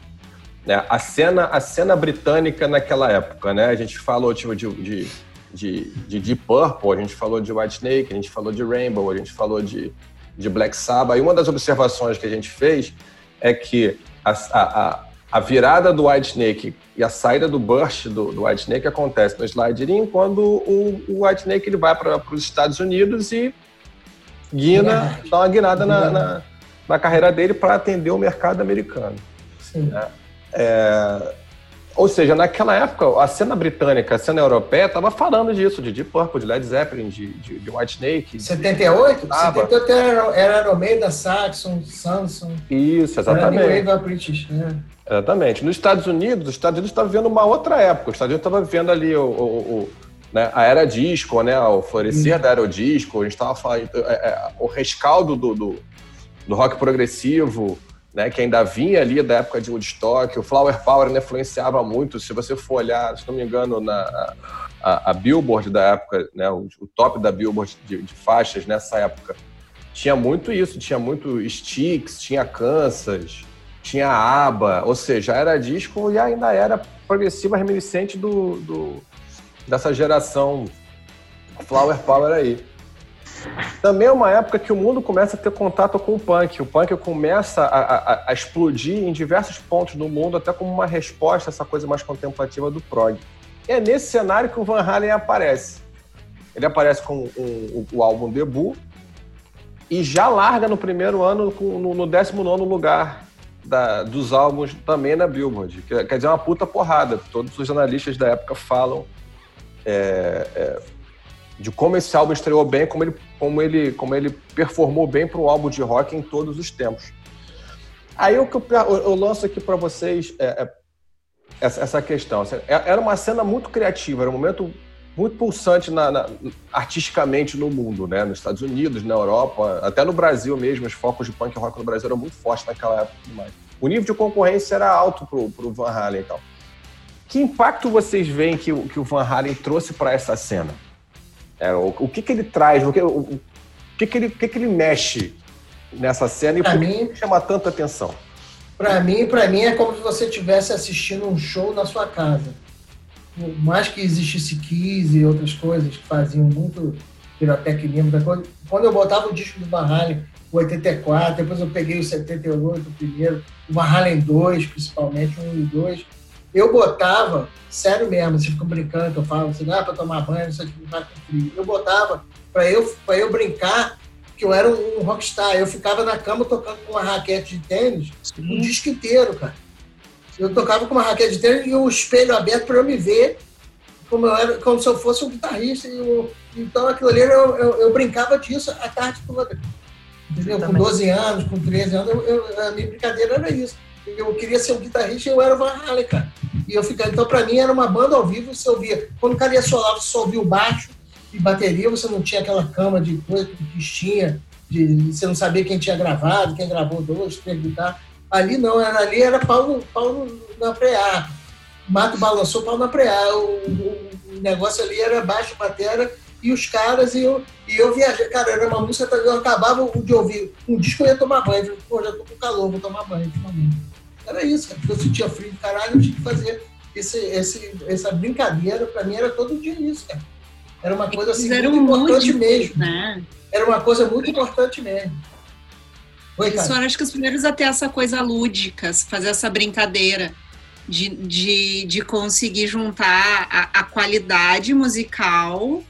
S1: né, a, cena, a cena britânica naquela época, né? A gente falou tipo, de, de, de, de Deep Purple, a gente falou de White Snake, a gente falou de Rainbow, a gente falou de, de Black Sabbath. E uma das observações que a gente fez é que a, a, a- virada do White Snake e a saída do burst do, do White Snake acontece no Slide In quando o, o White Snake ele vai para os Estados Unidos e guina, dá uma guinada na, na, na carreira dele para atender o mercado americano.
S7: Sim.
S1: É, ou seja, naquela época, a cena britânica, a cena europeia, estava falando disso, de Deep Purple, de Led Zeppelin, de, de, de White Snake.
S7: 78?
S1: Ah,
S7: 78 era, era no meio da Saxon, Samsung.
S1: Isso,
S7: Era New
S1: exatamente.
S7: Wave British, né?
S1: Exatamente. Nos Estados Unidos, os Estados Unidos estavam vivendo uma outra época. Os Estados Unidos estavam vivendo ali o, o- o- né, a era disco, né, o florescer da era disco. A gente estava falando é, é, o rescaldo do, do, do rock progressivo, né, que ainda vinha ali da época de Woodstock. O Flower Power né, influenciava muito. Se você for olhar, se não me engano, na a, a Billboard da época, né, o, o top da Billboard de, de faixas nessa época, tinha muito isso. Tinha muito Sticks, tinha Kansas, tinha ABBA, ou seja, era disco e ainda era progressiva reminiscente do, do- dessa geração Flower Power aí. Também é uma época que o mundo começa a ter contato com o punk. O punk começa a, a- a explodir em diversos pontos do mundo, até como uma resposta a essa coisa mais contemplativa do prog. E é nesse cenário que o Van Halen aparece. Ele aparece com o, o álbum debut e já larga no primeiro ano com- no, no 19 lugar da- dos álbuns também na Billboard. Que- Quer dizer, uma puta porrada. Todos os jornalistas da época falam é, é, de como esse álbum estreou bem, como ele, como ele, como ele performou bem para um álbum de rock em todos os tempos. Aí o que eu, lanço aqui para vocês é, é essa, essa questão. Assim, é- Era uma cena muito criativa, era um momento muito pulsante na- na- artisticamente no mundo, né? Nos Estados Unidos, na Europa, até no Brasil mesmo, os focos de punk rock no Brasil eram muito fortes naquela época. e tudo mais. O nível de concorrência era alto pro, pro Van Halen e tal. Que impacto vocês veem que, o- que o Van Halen trouxe para essa cena? É, o, o que, que ele traz? O que, o, o que, que, ele, o que, que ele mexe nessa cena e
S7: Pra
S1: por
S7: mim-
S1: que chama tanta atenção?
S7: Pra mim, para mim é como se você estivesse assistindo um show na sua casa. Por mais que existisse Kiss e outras coisas que faziam muito pirotecnia, muita coisa. Quando eu botava o disco do Van Halen, o 84, depois eu peguei o 78, o primeiro, o Van Halen 2, principalmente, o 1 e o 2, eu botava, sério mesmo, vocês ficam brincando, que eu falo assim, ah, para tomar banho, isso aqui não tá com frio. Eu botava para eu, pra eu brincar que eu era um rockstar. Eu ficava na cama tocando com uma raquete de tênis o disco inteiro, cara. Eu tocava com uma raquete de tênis e o espelho aberto para eu me ver como, eu era, como se eu fosse um guitarrista. Eu- então aquilo ali eu, eu, eu brincava disso a tarde toda. Entendeu? Com 12 anos, com 13 anos, eu- a minha brincadeira era isso. Eu queria ser um guitarrista e eu era o Van Halen, cara. E eu ficava, então, para mim, era uma banda ao vivo, você ouvia. Quando o cara ia solar, você só ouvia o baixo e bateria, você não tinha aquela cama de coisa que o tinha, de você não sabia quem tinha gravado, quem gravou dois, três guitarras. Ali não, era, ali era pau, no- pau no- na preá. Mato balançou, pau na preá. O, o- o negócio ali era baixo, batera, e os caras, e eu, e eu viajei. Cara, era uma música, eu acabava de ouvir um disco, eu ia tomar banho. Eu Pô, já tô com calor, vou tomar banho ultimamente. Era isso, cara, porque eu sentia frio de caralho, eu tinha que fazer esse, esse, essa brincadeira, pra mim era todo dia isso, cara. Era uma coisa assim, muito importante
S2: lúdicos,
S7: mesmo.
S2: né?
S7: Era uma coisa muito importante mesmo. Oi, cara.
S2: acho que os primeiros a ter essa coisa lúdica, fazer essa brincadeira de, de, de conseguir juntar a, a qualidade musical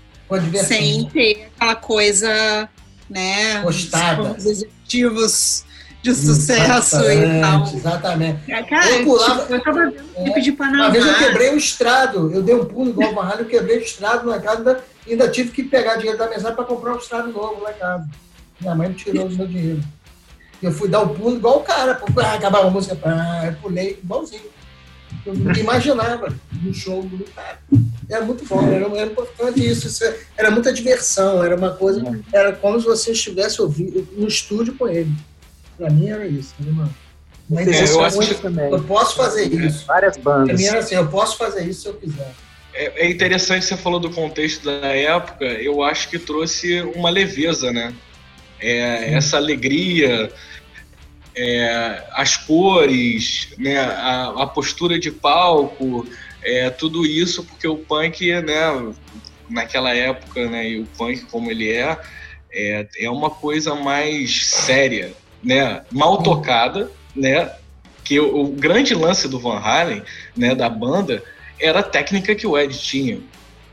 S2: sem ter aquela coisa, né?
S7: Postada.
S2: Os executivos de sucesso e tal.
S7: Exatamente, Exatamente.
S2: Cara,
S7: Eu pulava-
S2: tipo, eu tava vendo o clipe de Panamá.
S7: Uma vez eu quebrei o estrado, eu dei um pulo igual o Van Halen, eu quebrei o estrado na casa, ainda, ainda tive que pegar dinheiro da mensagem para comprar um estrado novo lá em casa. Minha mãe me tirou o meu dinheiro. Eu fui dar o pulo igual o cara, ah, acabava a música, ah, eu pulei igualzinho. Eu não imaginava no show do cara. Era muito bom, era, era importante isso, isso era muita diversão, era uma coisa, era como se você estivesse ouvindo no estúdio com ele. Pra mim era isso, né, mano? Mas
S3: É, eu
S7: é
S3: acho
S8: também.
S7: eu posso fazer isso.
S8: Várias
S7: Pra
S8: bandas.
S7: mim era assim, eu posso fazer isso se eu quiser.
S3: É, é interessante você falou do contexto da época. Eu acho que trouxe uma leveza, né? É, essa alegria, é, as cores, né? A, a postura de palco, é, tudo isso porque o punk, né? Naquela época, né? E o punk como ele é, é, é uma coisa mais séria, né? Mal tocada, né? Que o, o grande lance do Van Halen, né? Da banda era a técnica que o Ed tinha.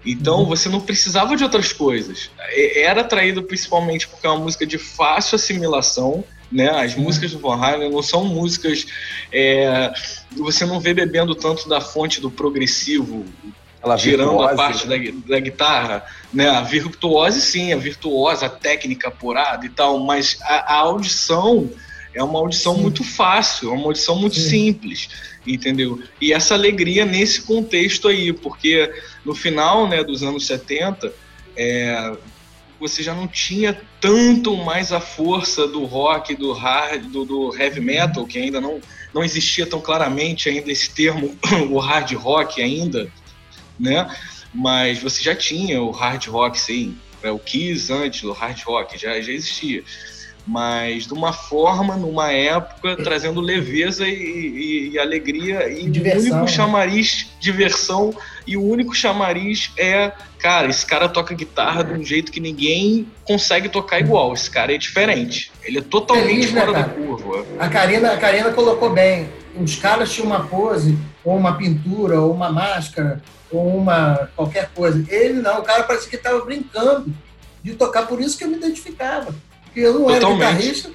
S3: Então você não precisava de outras coisas. Era atraído principalmente porque é uma música de fácil assimilação. Né? As músicas do Van Halen não são músicas. é, você não vê bebendo tanto da fonte do progressivo,
S1: Ela
S3: tirando a
S1: virtuose,
S3: parte da, da guitarra, né? A virtuose sim, a virtuosa, a técnica apurada e tal, mas a, a audição é uma audição
S7: Sim.
S3: muito fácil, é uma audição muito
S7: Sim.
S3: simples, entendeu? E essa alegria nesse contexto aí, porque no final, né, dos anos 70, é, você já não tinha tanto mais a força do rock, do hard, do, do heavy metal, que ainda não, não existia tão claramente ainda esse termo, [COUGHS] o hard rock ainda, né? Mas você já tinha o hard rock, sim. É, O Kiss antes do hard rock já, já existia. Mas de uma forma, numa época, trazendo leveza e, e- e alegria e
S7: Diversão,
S3: o único
S7: né?
S3: chamariz, diversão, e o único chamariz é, cara, esse cara toca guitarra de um jeito que ninguém consegue tocar igual. Esse cara é diferente. Ele é totalmente
S7: Feliz, né,
S3: fora da
S7: cara?
S3: curva.
S7: A Karina, a Karina colocou bem. Os caras tinham uma pose, ou uma pintura, ou uma máscara, uma qualquer coisa. Ele não, o cara parecia que estava brincando de tocar, por isso que eu me identificava. Porque eu não era
S3: Totalmente.
S7: guitarrista,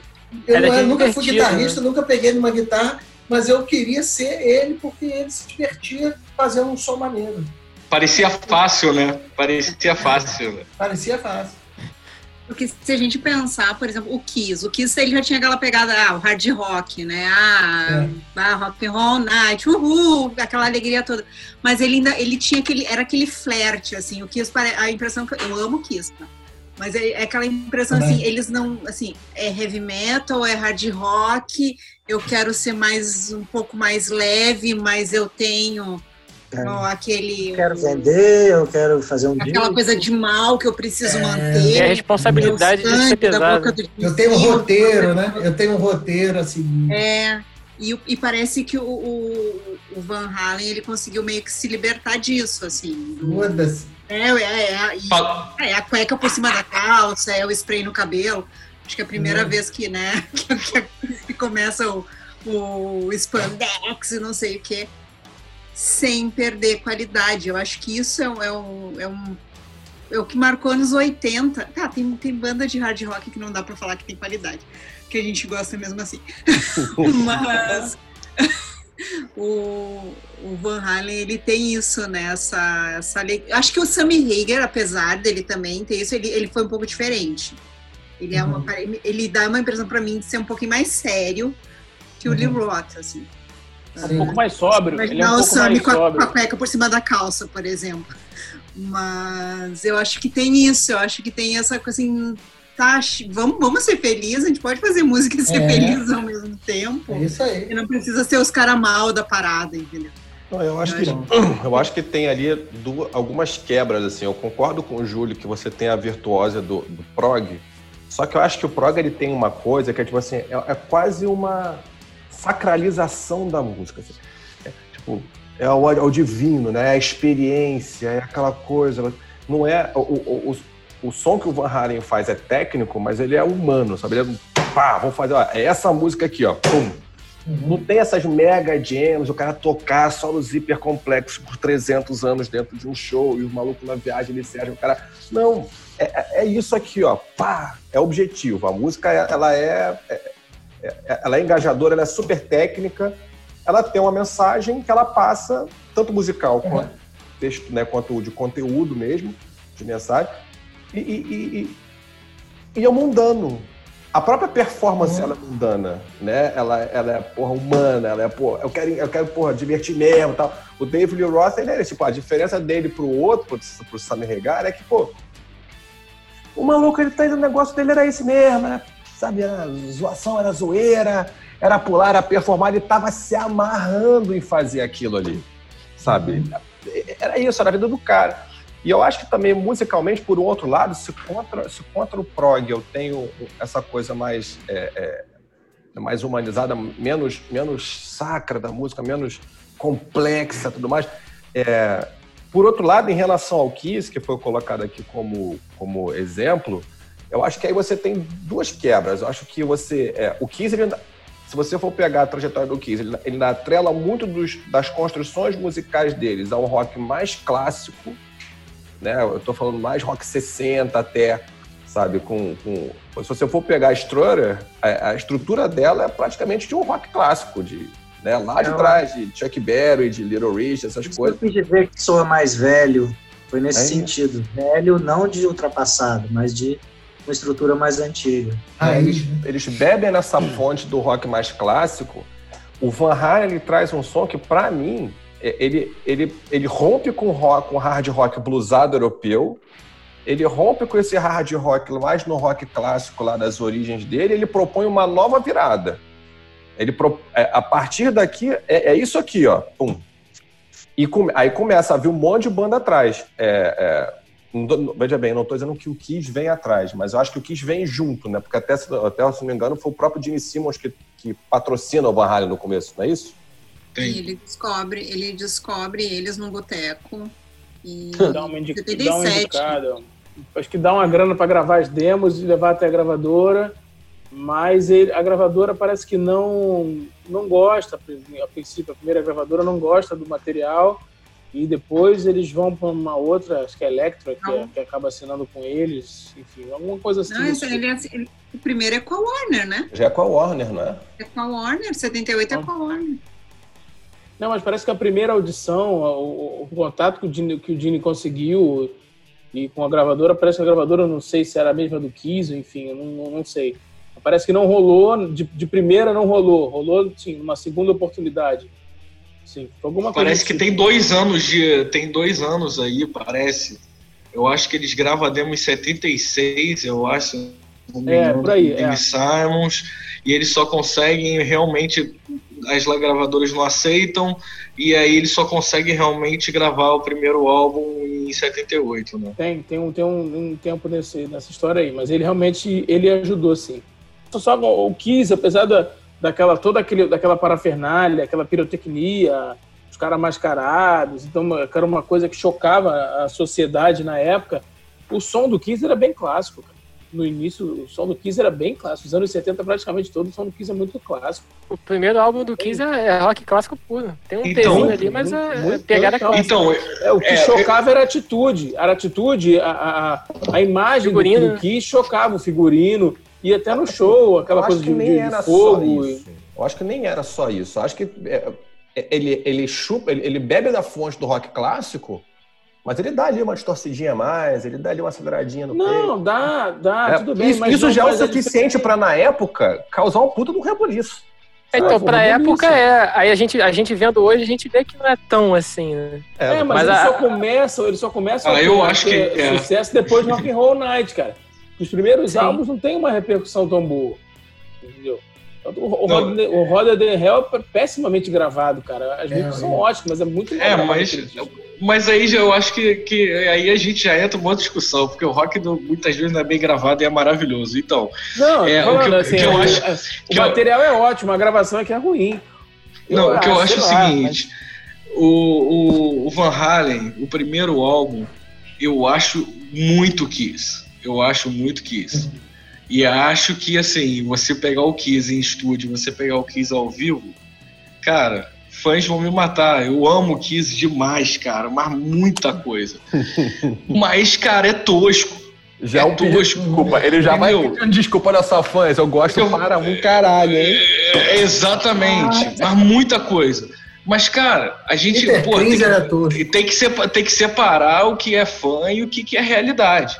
S7: Eu,
S4: Era
S7: era- nunca fui
S4: divertido,
S7: guitarrista, nunca peguei numa guitarra, mas eu queria ser ele porque ele se divertia fazendo um som maneiro.
S3: Parecia fácil, né? Parecia fácil. né?
S7: Parecia fácil.
S2: Porque se a gente pensar, por exemplo, o Kiss, o Kiss ele já tinha aquela pegada, ah, o hard rock, né? Ah, ah, rock and roll night, uhul, aquela alegria toda. Mas ele ainda, ele tinha aquele, era aquele flerte, assim, o Kiss, a impressão que eu amo o Kiss, tá? Mas é, é aquela impressão
S7: Também.
S2: assim, eles não, assim, é heavy metal, é hard rock, eu quero ser mais, um pouco mais leve, mas eu tenho
S5: Quero-
S2: ó, aquele...
S5: Quero vender, eu quero fazer um
S2: Aquela coisa de mal que eu preciso
S7: É.
S2: manter.
S4: É a responsabilidade de ser pesado.
S2: boca do
S7: Eu tenho um roteiro, né? Eu tenho um roteiro assim.
S2: É, e, e parece que o, o, o Van Halen ele conseguiu meio que se libertar disso, assim.
S7: Foda-se.
S2: É, é, é, e- é a cueca por cima da calça, é o spray no cabelo. Acho que é a primeira
S7: Hum.
S2: vez que, né, que, [LAUGHS] que- que começa o, o spandex e não sei o quê, sem perder qualidade. Eu acho que isso é, um- é um, é um é o que marcou nos 80. Tá, tem, tem banda de hard rock que não dá pra falar que tem qualidade, que a gente gosta mesmo assim. [LAUGHS] Mas [LAUGHS] o, o Van Halen, ele tem isso, né? Essa, essa Acho que o Sammy Hagar, apesar dele também ter isso, ele, ele foi um pouco diferente. Ele, é uma,
S7: Uhum.
S2: ele dá uma impressão pra mim de ser um pouquinho mais sério que o Lee Roth, assim.
S6: Um pouco mais sóbrio. Ele é um
S2: o
S6: pouco
S2: Sammy
S6: mais
S2: com a, com a cueca por cima da calça, por exemplo. Mas eu acho que tem isso, eu acho que tem essa coisa assim, tá, vamos, vamos ser felizes, a gente pode fazer música e ser
S7: É.
S2: feliz ao mesmo tempo.
S7: É isso aí.
S2: E não precisa ser os caras mal da parada, entendeu?
S1: Não, eu acho que eu acho que tem ali du- algumas quebras assim. Eu concordo com o Júlio que você tem a virtuosa do, do prog. Só que eu acho que o prog ele tem uma coisa que é tipo assim, é, é quase uma sacralização da música. assim. É, tipo, é o, é o divino, né? É a experiência, é aquela coisa. Não é o, o, o, o som que o Van Halen faz é técnico, mas ele é humano, sabe? Ele é pá, vamos fazer, ó, é essa música aqui, ó, pum, não tem essas mega jams, o cara tocar solos hiper complexos por 300 anos dentro de um show e o maluco na viagem ele serve o cara. Não, é, é- é isso aqui, ó. Pá, é objetivo. A música, ela é- é- ela é engajadora, ela é super técnica. Ela tem uma mensagem que ela passa, tanto musical quanto texto, né, quanto de conteúdo mesmo, de mensagem. E, e, e, e- é mundano. A própria performance
S7: Uhum.
S1: ela é mundana, né? Ela, ela é, porra, humana, ela é, porra, eu quero, eu quero, porra, divertir mesmo tal. O Dave Lee Roth, ele é, tipo, a diferença dele pro outro, pro, pro Sammy Hagar, é que, pô, o maluco, ele tá o negócio dele era esse mesmo, né? Sabe, a zoação era zoeira, era pular, era performar, ele tava se amarrando em fazer aquilo ali, sabe? Era isso, era a vida do cara. E eu acho que também, musicalmente, por um outro lado, se contra, se contra o prog eu tenho essa coisa mais, é, é, mais humanizada, menos, menos sacra da música, menos complexa tudo mais. É, por outro lado, em relação ao Kiss, que foi colocado aqui como, como exemplo, eu acho que aí você tem duas quebras. Eu acho que você. é, o Kiss, ele ainda- se você for pegar a trajetória do Kiss, ele, ele ainda atrela muito dos, das construções musicais deles ao rock mais clássico, né? Eu tô falando mais rock 60 até, sabe? Com, com... Se você for pegar a Strutter, a, a estrutura dela é praticamente de um rock clássico, de, né? lá de
S5: É,
S1: trás, de Chuck Berry, de Little Rich, essas
S5: Isso
S1: coisas.
S5: eu quis dizer que soa mais velho. Foi nesse
S1: É.
S5: sentido. Velho não de ultrapassado, mas de uma estrutura mais antiga.
S7: Raiz, né?
S1: eles bebem nessa fonte do rock mais clássico. O Van Halen ele traz um som que, para mim, é- ele, ele, ele rompe com o rock, com o hard rock bluesado europeu. Ele rompe com esse hard rock mais no rock clássico lá das origens dele. Ele propõe uma nova virada. Ele pro- é, a partir daqui é, é isso aqui, ó. Pum. E come- aí começa a vir um monte de banda atrás. É, é, não veja bem, eu não estou dizendo que o Kiss vem atrás, mas eu acho que o Kiss vem junto, né? Porque até, se- até se não me engano, foi o próprio Gene Simmons que, que patrocina o Van Halen no começo, não é isso?
S2: E ele descobre, ele descobre eles num boteco. E
S6: Dá uma, indi- dá uma
S2: 77.
S6: indicada. Acho que dá uma grana para gravar as demos e levar até a gravadora, mas ele- a gravadora parece que não não gosta, a princípio, a primeira gravadora não gosta do material E depois eles vão para uma outra, acho que é Electra, que, é- que acaba assinando com eles, enfim, alguma coisa assim.
S2: Não, esse- ele, é- ele- o primeiro é com a Warner, né?
S1: Já é com a Warner, não é?
S2: É com a Warner, 78 é com a Warner.
S6: Não, mas parece que a primeira audição, o, o- o contato que o, Dini, que o conseguiu e com a gravadora, parece que a gravadora, eu não sei se era a mesma do Kiss, enfim, eu não, não, não sei. Parece que não rolou, de, de primeira não rolou, rolou, sim, uma segunda oportunidade. Sim, alguma coisa
S3: Parece que
S6: assim.
S3: tem dois anos de. Tem dois anos aí, parece. Eu acho que eles gravam a demo em 76, eu acho.
S6: É, por aí, é.
S3: Simons. E eles só conseguem realmente. As gravadoras não aceitam. E aí eles só conseguem realmente gravar o primeiro álbum em 78, né?
S6: Tem, tem, um, tem um, um tempo nesse, nessa história aí, mas ele realmente ele ajudou, sim. Só o Kiss, apesar da, daquela, toda aquele, daquela parafernália, aquela pirotecnia, os caras mascarados, então que era uma coisa que chocava a sociedade na época, o som do Kiss era bem clássico. cara. No início, o som do Kiss era bem clássico. Os anos 70, praticamente todo, o som do Kiss é muito clássico.
S4: O primeiro álbum do Kiss é, é rock clássico puro. Tem um
S3: Então,
S4: ali, mas é, é
S6: muito
S4: pegada clássica.
S3: Então,
S6: É, o que
S3: É,
S6: chocava era a atitude. Era a atitude, a, a, a imagem do,
S4: Figurino,
S6: do Kiss chocava o figurino. Ia até no show, aquela
S1: Eu acho
S6: coisa
S1: que
S6: de,
S1: nem
S6: de- fogo.
S1: só isso. Eu acho que nem era só isso. Eu acho que é, é, ele, ele chupa, ele, ele bebe da fonte do rock clássico, mas ele dá ali uma distorcidinha a mais, ele dá ali uma aceleradinha no peito.
S6: Não, dá, dá,
S1: É,
S6: tudo bem.
S1: isso
S6: mas
S1: isso
S6: não
S1: já é o suficiente pra, na época, causar um puta de um rebuliço.
S4: É, Então,
S6: uma
S4: época é. Aí a gente, a gente vendo hoje, a gente vê que não é tão assim, né?
S6: É, mas,
S4: Mas
S6: ele
S4: a-
S6: só começa, ele só começa
S3: Ah,
S6: a
S3: eu
S6: ter-
S3: acho que é.
S6: sucesso depois do Rock and Roll Night, cara. Os primeiros
S4: Sim.
S6: álbuns não tem uma repercussão tão boa. Entendeu? O, o,
S3: Não.
S6: Roda, o Roda the Hell é pessimamente gravado, cara. As
S7: É,
S6: músicas são
S7: é.
S6: ótimas, é muito
S3: É, mas, mas aí já, eu acho que, que aí a gente já entra numa outra discussão, porque o rock do- muitas vezes não é bem gravado e é maravilhoso. Então,
S6: Não,
S3: É, o que
S6: assim,
S3: que eu
S6: é-
S3: acho-
S6: é- o
S3: eu-
S6: material é ótimo, a gravação é que é ruim.
S3: não, o que eu acho é o seguinte: o, o, o Van Halen, o primeiro álbum, eu acho muito Kiss. Eu acho muito Kiss. E acho que, assim, você pegar o Kiss em estúdio, você pegar o Kiss ao vivo, cara, fãs vão me matar. Eu amo o Kiss demais, cara, mas muita coisa. [LAUGHS] mas, cara, é tosco.
S1: Já
S3: É
S1: é um pedido de
S3: tosco.
S1: desculpa. Ele já vai
S3: Entendeu?
S1: pedindo desculpa olha só, fãs. Eu gosto
S3: Eu-
S1: para um caralho, hein?
S3: É, exatamente, mas muita coisa. Mas, cara, a gente pô, tem, que,
S7: tosco.
S3: tem, que tem que separar o que é fã e o que, que é realidade.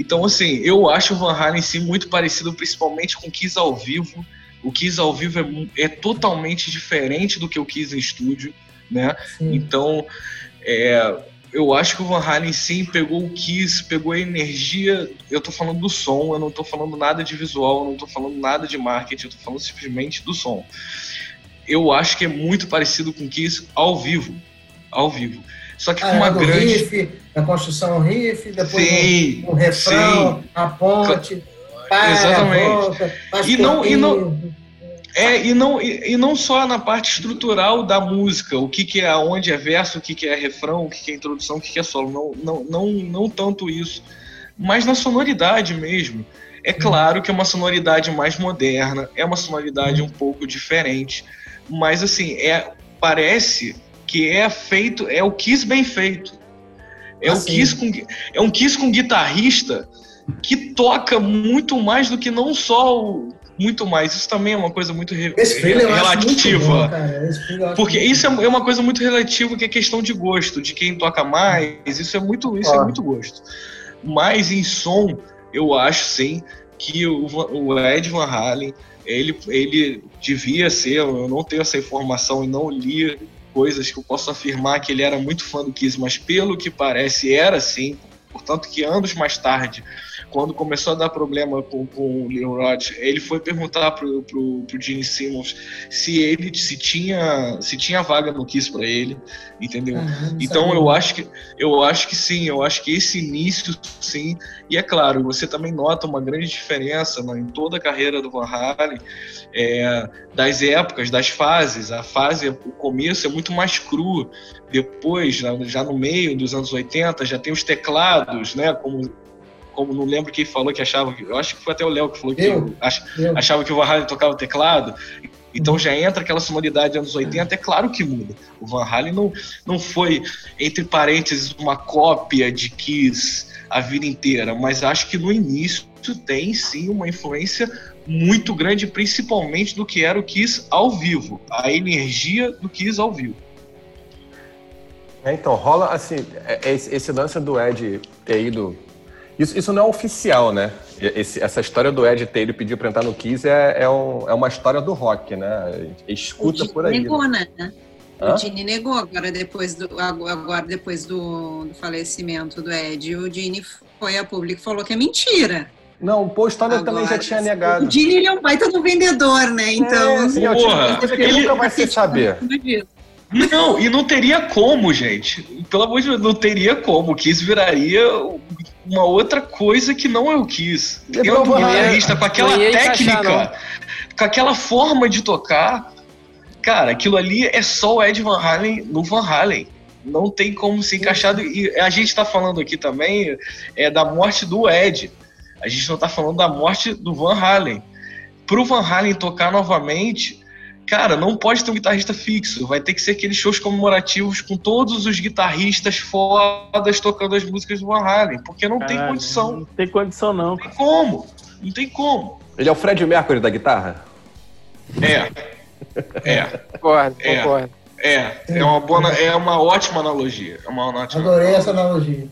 S3: Então, assim, eu acho o Van Halen sim muito parecido, principalmente com o Kiss ao vivo. O Kiss ao vivo é, é totalmente diferente do que o Kiss em estúdio, né?
S7: Sim.
S3: Então, é, eu acho que o Van Halen sim pegou o Kiss, pegou a energia. Eu tô falando do som, eu não tô falando nada de visual, eu não tô falando nada de marketing, eu tô falando simplesmente do som. Eu acho que é muito parecido com o Kiss ao vivo. Ao vivo. Só que com
S7: Ah,
S3: uma
S7: é do
S3: grande.
S7: riff, a construção ao riff, depois
S3: Sim,
S7: o, o refrão, a ponte, para,
S3: Exatamente.
S7: volta,
S3: E não- e não-. É, e não, e, e não só na parte estrutural da música, o que, que é onde é verso, o que, que é refrão, o que, que é introdução, o que, que é solo. Não, não, não, não tanto isso. Mas na sonoridade mesmo. É claro que é uma sonoridade mais moderna, é uma sonoridade um pouco diferente. Mas assim, é, parece que é feito, é o Kiss bem feito. É,
S7: Ah,
S3: o. Kiss com, é um Kiss com guitarrista que toca muito mais do que não só o. Muito mais. Isso também é uma coisa muito re-
S7: acho muito
S3: relativa.
S7: bom,
S3: Porque isso
S7: bom.
S3: é uma coisa muito relativa, que é questão de gosto, de quem toca mais. Isso é muito, isso é
S7: Ó.
S3: muito gosto. Mas em som, eu acho sim que o, o Ed Van Halen, ele, ele devia ser, eu não tenho essa informação e não li coisas que eu posso afirmar que ele era muito fã do Kiss, mas pelo que parece era sim. Portanto, que anos mais tarde, quando começou a dar problema com, com o Roth, ele foi perguntar pro, pro, pro Gene Simmons se ele se tinha se tinha vaga no Kiss para ele, entendeu?
S7: Ah,
S3: Então
S7: sabia.
S3: eu acho que eu acho que sim, eu acho que esse início sim, e é claro, você também nota uma grande diferença né, em toda a carreira do Van Halen, é, das épocas, das fases. A fase, o começo é muito mais cru. Depois, já, já no meio dos anos 80, já tem os teclados, né? Como, como não lembro quem falou que achava, que- eu acho que foi até o Léo que falou que
S7: Eu.
S3: ach-
S7: Eu.
S3: achava que o Van Halen tocava teclado. Então já entra aquela sonoridade anos 80, é claro que muda. O Van Halen não, não foi, entre parênteses, uma cópia de Kiss a vida inteira, mas acho que no início tem sim uma influência muito grande, principalmente do que era o Kiss ao vivo, a energia do Kiss ao vivo.
S1: É, então, rola assim, é- é esse, esse lance do Ed ter ido. Isso, isso não é oficial, né? Esse- essa história do Ed ter ido pedir pra entrar no Kiss é, é, um- é uma história do rock, né? Escuta por aí.
S2: negou, né?
S1: Hã?
S2: O Gini negou agora depois do, agora depois do, do falecimento do Ed. O Gini foi a público e falou que é mentira.
S1: Não, o Paul Stoner também já
S2: Agora,
S1: tinha negado.
S2: O Gini ele é um baita do vendedor, né? Então.
S1: É, assim, é o tipo de
S3: Porra,
S1: que
S3: ele-
S1: nunca vai se saber.
S2: tudo disso.
S3: Não, e não teria como, gente. Pelo amor de Deus, não teria como. O Kiss viraria uma outra coisa que não é o Kiss.
S1: Ele
S3: Tendo um guitarrista com aquela
S4: ia encaixar,
S3: técnica, com aquela forma de tocar, cara, aquilo ali é só o Ed Van Halen no Van Halen. Não tem como se encaixar. E a gente tá falando aqui também é da morte do Ed. A gente não tá falando da morte do Van Halen. Pro Van Halen tocar novamente, Cara, não pode ter um guitarrista fixo. Vai ter que ser aqueles shows comemorativos com todos os guitarristas fodas tocando as músicas do Van Halen. Porque não tem
S6: Caralho,
S3: condição.
S6: Não tem condição, não.
S3: Não tem como. Não tem como.
S1: Ele é o Fred Mercury da guitarra?
S3: É. É.
S4: Concordo,
S3: É.
S4: concordo.
S3: É. É uma, boa, é uma ótima analogia. É uma ótima
S7: Adorei essa analogia.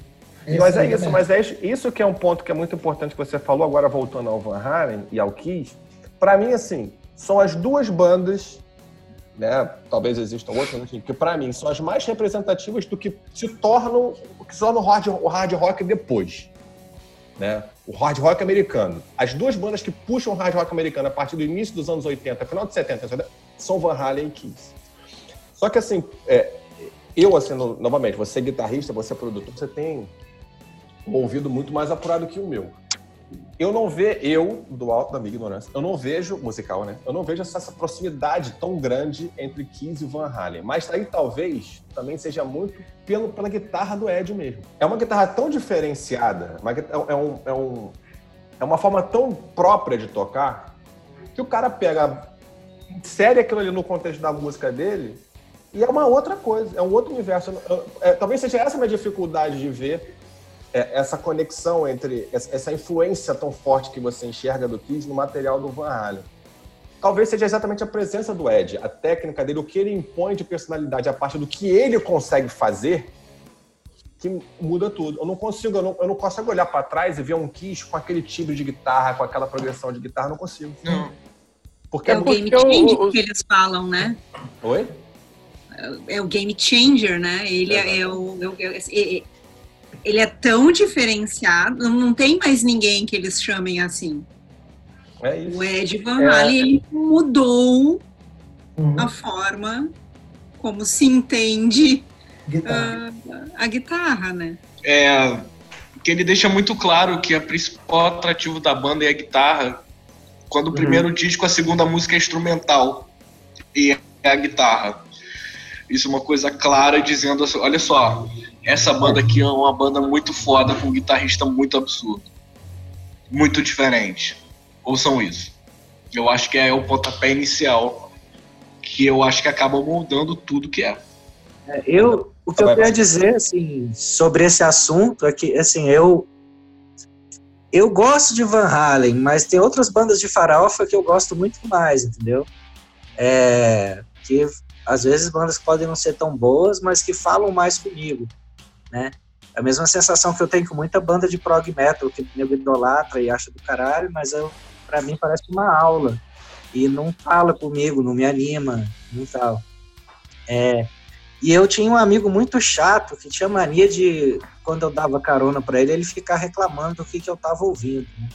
S1: Mas é
S7: aí
S1: isso,
S7: também.
S1: mas é isso- isso que é um ponto que é muito importante que você falou, agora voltando ao Van Halen e ao Kiss. Pra mim, assim, são as duas bandas, né? Talvez existam outras, enfim, que pra mim são as mais representativas do que se tornam, que se torna o hard, o hard rock depois. Né? O hard rock americano. As duas bandas que puxam o hard rock americano a partir do início dos anos 80, final de 70, 80, são Van Halen e Kiss. Só que assim, é, eu, assim, no- novamente, você é guitarrista, você é produtor, você tem um ouvido muito mais apurado que o meu. Eu não vejo, eu, do alto da minha ignorância, eu não vejo, musical, né? Eu não vejo essa, essa proximidade tão grande entre Kiss e Van Halen. Mas aí talvez também seja muito pelo, pela guitarra do Ed mesmo. É uma guitarra tão diferenciada, uma é, um, é, um, é uma forma tão própria de tocar, que o cara pega, insere aquilo ali no contexto da música dele, e é uma outra coisa, é um outro universo. Eu- é, talvez seja essa a minha dificuldade de ver essa conexão entre essa influência tão forte que você enxerga do Kiss no material do Van Halen. Talvez seja exatamente a presença do Ed, a técnica dele, o que ele impõe de personalidade, a parte do que ele consegue fazer, que muda tudo. Eu não consigo, eu não, eu não consigo olhar para trás e ver um Kiss com aquele timbre de guitarra, com aquela progressão de guitarra, não consigo.
S3: Não.
S1: Porque
S2: É o game changer
S4: o-
S2: que eles falam, né?
S1: Oi?
S2: É o game changer, né? Ele é, é o. é o- é- é- ele é tão diferenciado, não- tem mais ninguém que eles chamem assim.
S1: É isso.
S2: O Ed Van
S1: É.
S2: Halen ele mudou
S7: Uhum.
S2: a forma como se entende
S7: Guitarra.
S2: ah, a guitarra, né?
S3: É, que ele deixa muito claro que o principal atrativo da banda é a guitarra. Quando o primeiro disco, a segunda música é instrumental e é a guitarra. Isso é uma coisa clara dizendo assim, olha só, essa banda aqui é uma banda muito foda com um guitarrista muito absurdo. Muito diferente. Ouçam isso. Eu acho que é o pontapé inicial que eu acho que acaba moldando tudo que é.
S5: É, Eu, o que eu queria dizer assim, sobre esse assunto é que assim, eu eu gosto de Van Halen, mas tem outras bandas de farofa que eu gosto muito mais, entendeu? É, que às vezes bandas podem não ser tão boas, mas que falam mais comigo, né? A mesma sensação que eu tenho com muita banda de prog metal que nego idolatra e acha do caralho, mas eu, pra mim parece uma aula e não fala comigo, não me anima, não tal. É, e eu tinha um amigo muito chato que tinha mania de, quando eu dava carona pra ele, ele ficar reclamando do que, que eu tava ouvindo. né?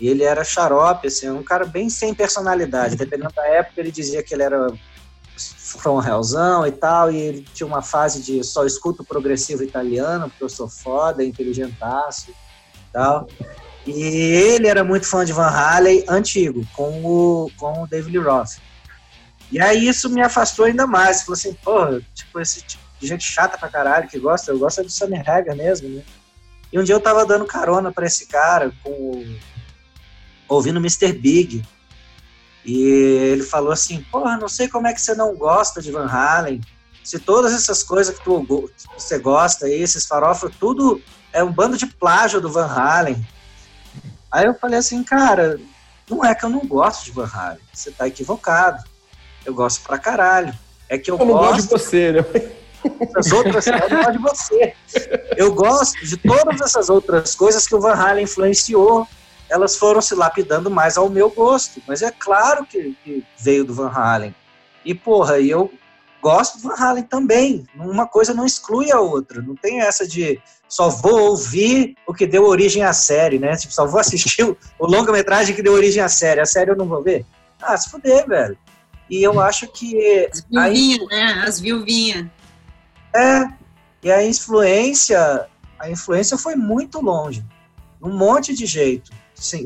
S5: E ele era xarope, assim, um cara bem sem personalidade. Dependendo da época, ele dizia que ele era from hellzão e tal, e ele tinha uma fase de só escuto progressivo italiano, porque eu sou foda, inteligentaço e tal. E ele era muito fã de Van Halen antigo, com o, com o David Lee Roth. E aí isso me afastou ainda mais. Falou assim, porra, tipo, esse tipo de gente chata pra caralho que gosta, eu gosto é do Sammy Hagar mesmo, né? E um dia eu tava dando carona pra esse cara, com ouvindo Mr. Big. E ele falou assim: Porra, não sei como é que você não gosta de Van Halen. Se todas essas coisas que tu, que você gosta aí, esses farofas, tudo é um bando de plágio do Van Halen. Aí eu falei assim, cara, não é que eu não gosto de Van Halen. Você tá equivocado. Eu gosto pra caralho. É que eu,
S1: Eu não gosto
S5: gosto
S1: de você, né?
S5: outras eu não gosto de você. Eu gosto de todas essas outras coisas que o Van Halen influenciou. Elas foram se lapidando mais ao meu gosto. Mas é claro que, que veio do Van Halen. E, porra, eu gosto do Van Halen também. Uma coisa não exclui a outra. Não tem essa de só vou ouvir o que deu origem à série, né? Tipo, só vou assistir o, o longa-metragem que deu origem à série. A série eu não vou ver? Ah, se fuder, velho. E eu acho que
S2: As viuvinhas, né? As viuvinhas.
S5: é, e a influência, a influência foi muito longe, num monte de jeito,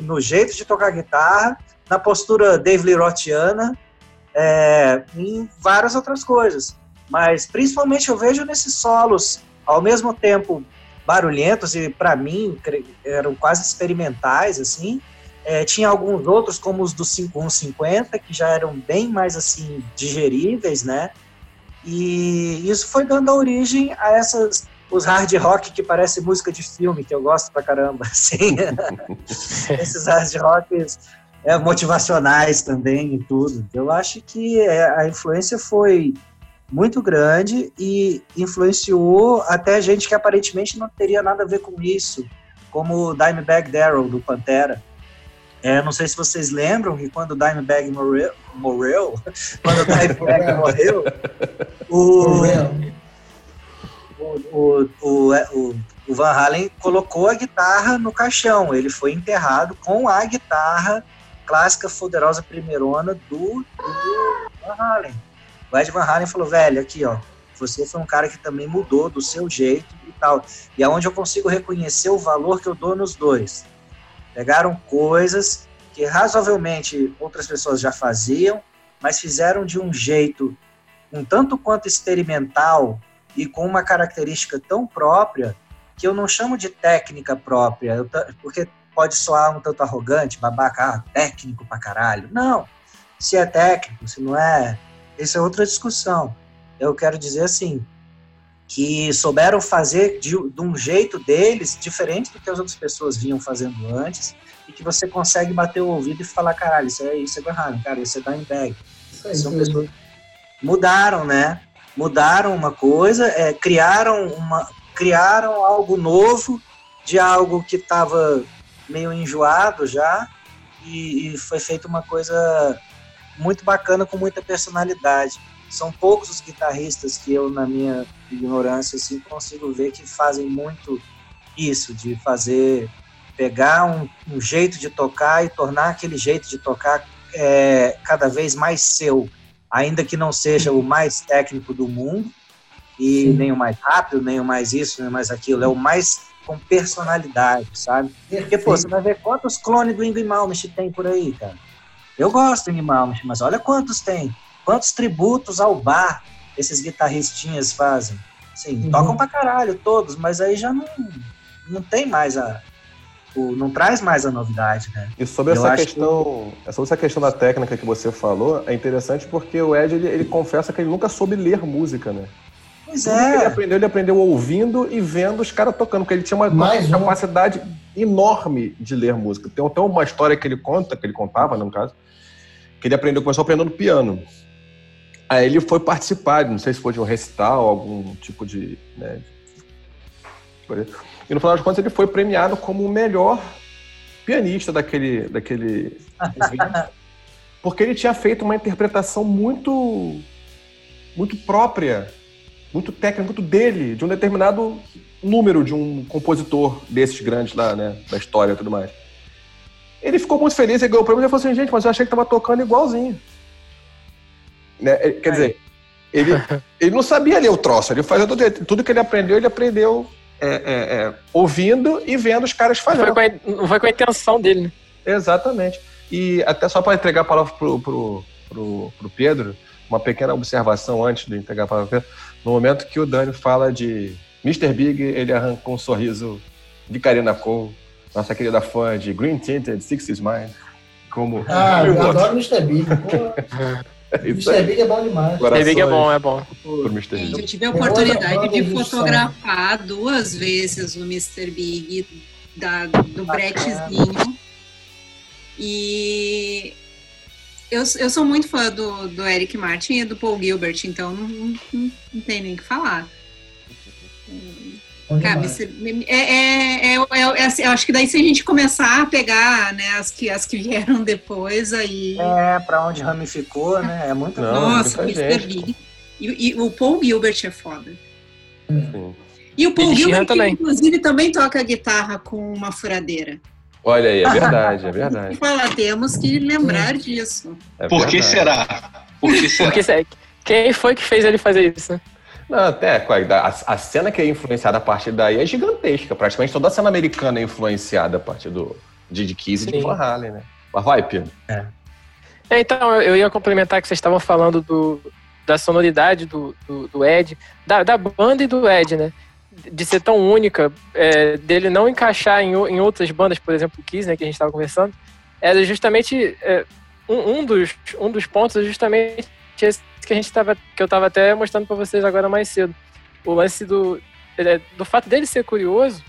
S5: No jeito de tocar guitarra, na postura Dave Lee Rothiana, é, em várias outras coisas. Mas principalmente eu vejo nesses solos, ao mesmo tempo barulhentos e para mim eram quase experimentais assim. É, tinha alguns outros como os do 5150 que já eram bem mais assim digeríveis, né? E isso foi dando origem a essas os hard rock que parece música de filme, que eu gosto pra caramba, [LAUGHS] assim. Esses hard rocks é, motivacionais também e tudo. Eu acho que é, a influência foi muito grande e influenciou até gente que aparentemente não teria nada a ver com isso, como o Dimebag Darrell, do Pantera. É, não sei se vocês lembram que quando o Dimebag morreu, morreu [LAUGHS] quando o Dimebag morreu, o, o, o, o, o, Van Halen colocou a guitarra no caixão. Ele foi enterrado com a guitarra clássica poderosa primeirona do, do Van Halen. O Ed Van Halen falou, velho, aqui ó, você foi um cara que também mudou do seu jeito e tal. E é onde eu consigo reconhecer o valor que eu dou nos dois. Pegaram coisas que razoavelmente outras pessoas já faziam, mas fizeram de um jeito um tanto quanto experimental e com uma característica tão própria que eu não chamo de técnica própria, porque pode soar um tanto arrogante, babaca, ah, técnico pra caralho. Não, se é técnico, se não é, isso é outra discussão. Eu quero dizer assim, que souberam fazer de, de um jeito deles diferente do que as outras pessoas vinham fazendo antes e que você consegue bater o ouvido e falar, caralho, isso é, isso é Halen, cara, isso é.
S7: Isso aí,
S5: São pessoas mudaram, né? Mudaram uma coisa, é, criaram uma, criaram algo novo de algo que estava meio enjoado já e, e foi feita uma coisa muito bacana com muita personalidade. São poucos os guitarristas que eu, na minha ignorância, assim, consigo ver que fazem muito isso, de fazer, pegar um, um jeito de tocar e tornar aquele jeito de tocar é, cada vez mais seu, ainda que não seja o mais técnico do mundo, e
S7: Sim.
S5: nem o mais rápido, nem o mais isso, nem o mais aquilo, é o mais com personalidade, sabe? Porque, pô, você vai ver quantos clones do Ingrid Malmsteen tem por aí, cara. Eu gosto do Ingrid Malmsteen, mas olha quantos tem. Quantos tributos ao bar esses guitarristinhas fazem. Sim,
S7: Uhum.
S5: tocam pra caralho todos, mas aí já não, não tem mais a... O, não traz mais a novidade, né?
S1: E sobre
S5: Eu
S1: essa questão, sobre essa questão da técnica que você falou, é interessante porque o Ed ele, ele confessa que ele nunca soube ler música, né?
S5: Pois
S1: que ele
S5: é.
S1: aprendeu, ele aprendeu ouvindo e vendo os caras tocando, porque ele tinha uma,
S7: um.
S1: capacidade enorme de ler música. Tem até uma história que ele conta, que ele contava, né, no caso, que ele aprendeu, começou aprendendo piano. Aí ele foi participar, não sei se foi de um recital, algum tipo de. Né, de- e no final das contas ele foi premiado como o melhor pianista daquele, daquele evento, [LAUGHS] porque ele tinha feito uma interpretação muito, muito própria muito técnico, muito dele, de um determinado número de um compositor desses grandes lá, né, da história e tudo mais. Ele ficou muito feliz, ele ganhou o prêmio e falou assim, gente, mas eu achei que tava tocando igualzinho. Né? Quer dizer, ele, ele não sabia ler o troço, ele fazia tudo, tudo que ele aprendeu, ele aprendeu é, é, é, ouvindo e vendo os caras
S4: Não
S1: fazendo.
S4: foi, com a, não foi com a intenção dele, né?
S1: Exatamente. E até só para entregar a palavra pro, pro, pro, pro Pedro, uma pequena observação antes de entregar a palavra pro Pedro. No momento que o Dani fala de Mr. Big, ele arranca um sorriso de Karina Cole, nossa querida fã de Green Tinted, Six is Mine. como.
S7: Ah, eu [LAUGHS] adoro Mr. Big. [LAUGHS] [LAUGHS]
S1: É
S7: Mr. Big é bom demais.
S1: Corações
S4: Big é bom, é bom.
S1: Mr.
S2: Gente,
S1: Big.
S2: eu tive a
S7: É
S2: oportunidade
S7: banda
S2: de
S7: de
S2: fotografar duas vezes o Mr. Big da, do Brechtzinho. E eu, eu sou muito fã do, do Eric Martin e do Paul Gilbert, então não, não, não tem nem o que falar. Cara, é, é, é, é- é assim, eu acho que daí se a gente começar a pegar né, as, que, as que vieram [LAUGHS] depois, aí.
S5: É, pra onde ramificou, né? É muito
S1: Não.
S2: Nossa,
S1: muita
S2: Mr.
S1: gente,
S2: Big. E, e o Paul Gilbert é foda.
S1: Sim.
S2: E o Paul
S4: E
S2: Gilbert, que,
S4: também.
S2: inclusive, também toca guitarra com uma furadeira.
S1: Olha aí, é verdade, é verdade. [LAUGHS]
S2: Fala, temos que lembrar disso.
S1: É
S3: Por que
S1: verdade.
S3: será? Por que será?
S4: Quem foi que fez ele fazer isso, né?
S1: Não, até, a, a cena que é influenciada a partir daí é gigantesca. Praticamente toda a cena americana é influenciada a partir do Didi Kiss e de. Van Halen, né? Mas vai, Pino.
S4: É, então, eu- ia complementar que vocês estavam falando do, da sonoridade do, do, do Ed, da, da banda e do Ed, né? De ser tão única, é, dele não encaixar em, em outras bandas, por exemplo, o Kiss, né, que a gente estava conversando, era justamente é, um, um, dos, um dos pontos é justamente esse que a gente tava, que eu estava até mostrando para vocês agora mais cedo. O lance do, é, do fato dele ser curioso,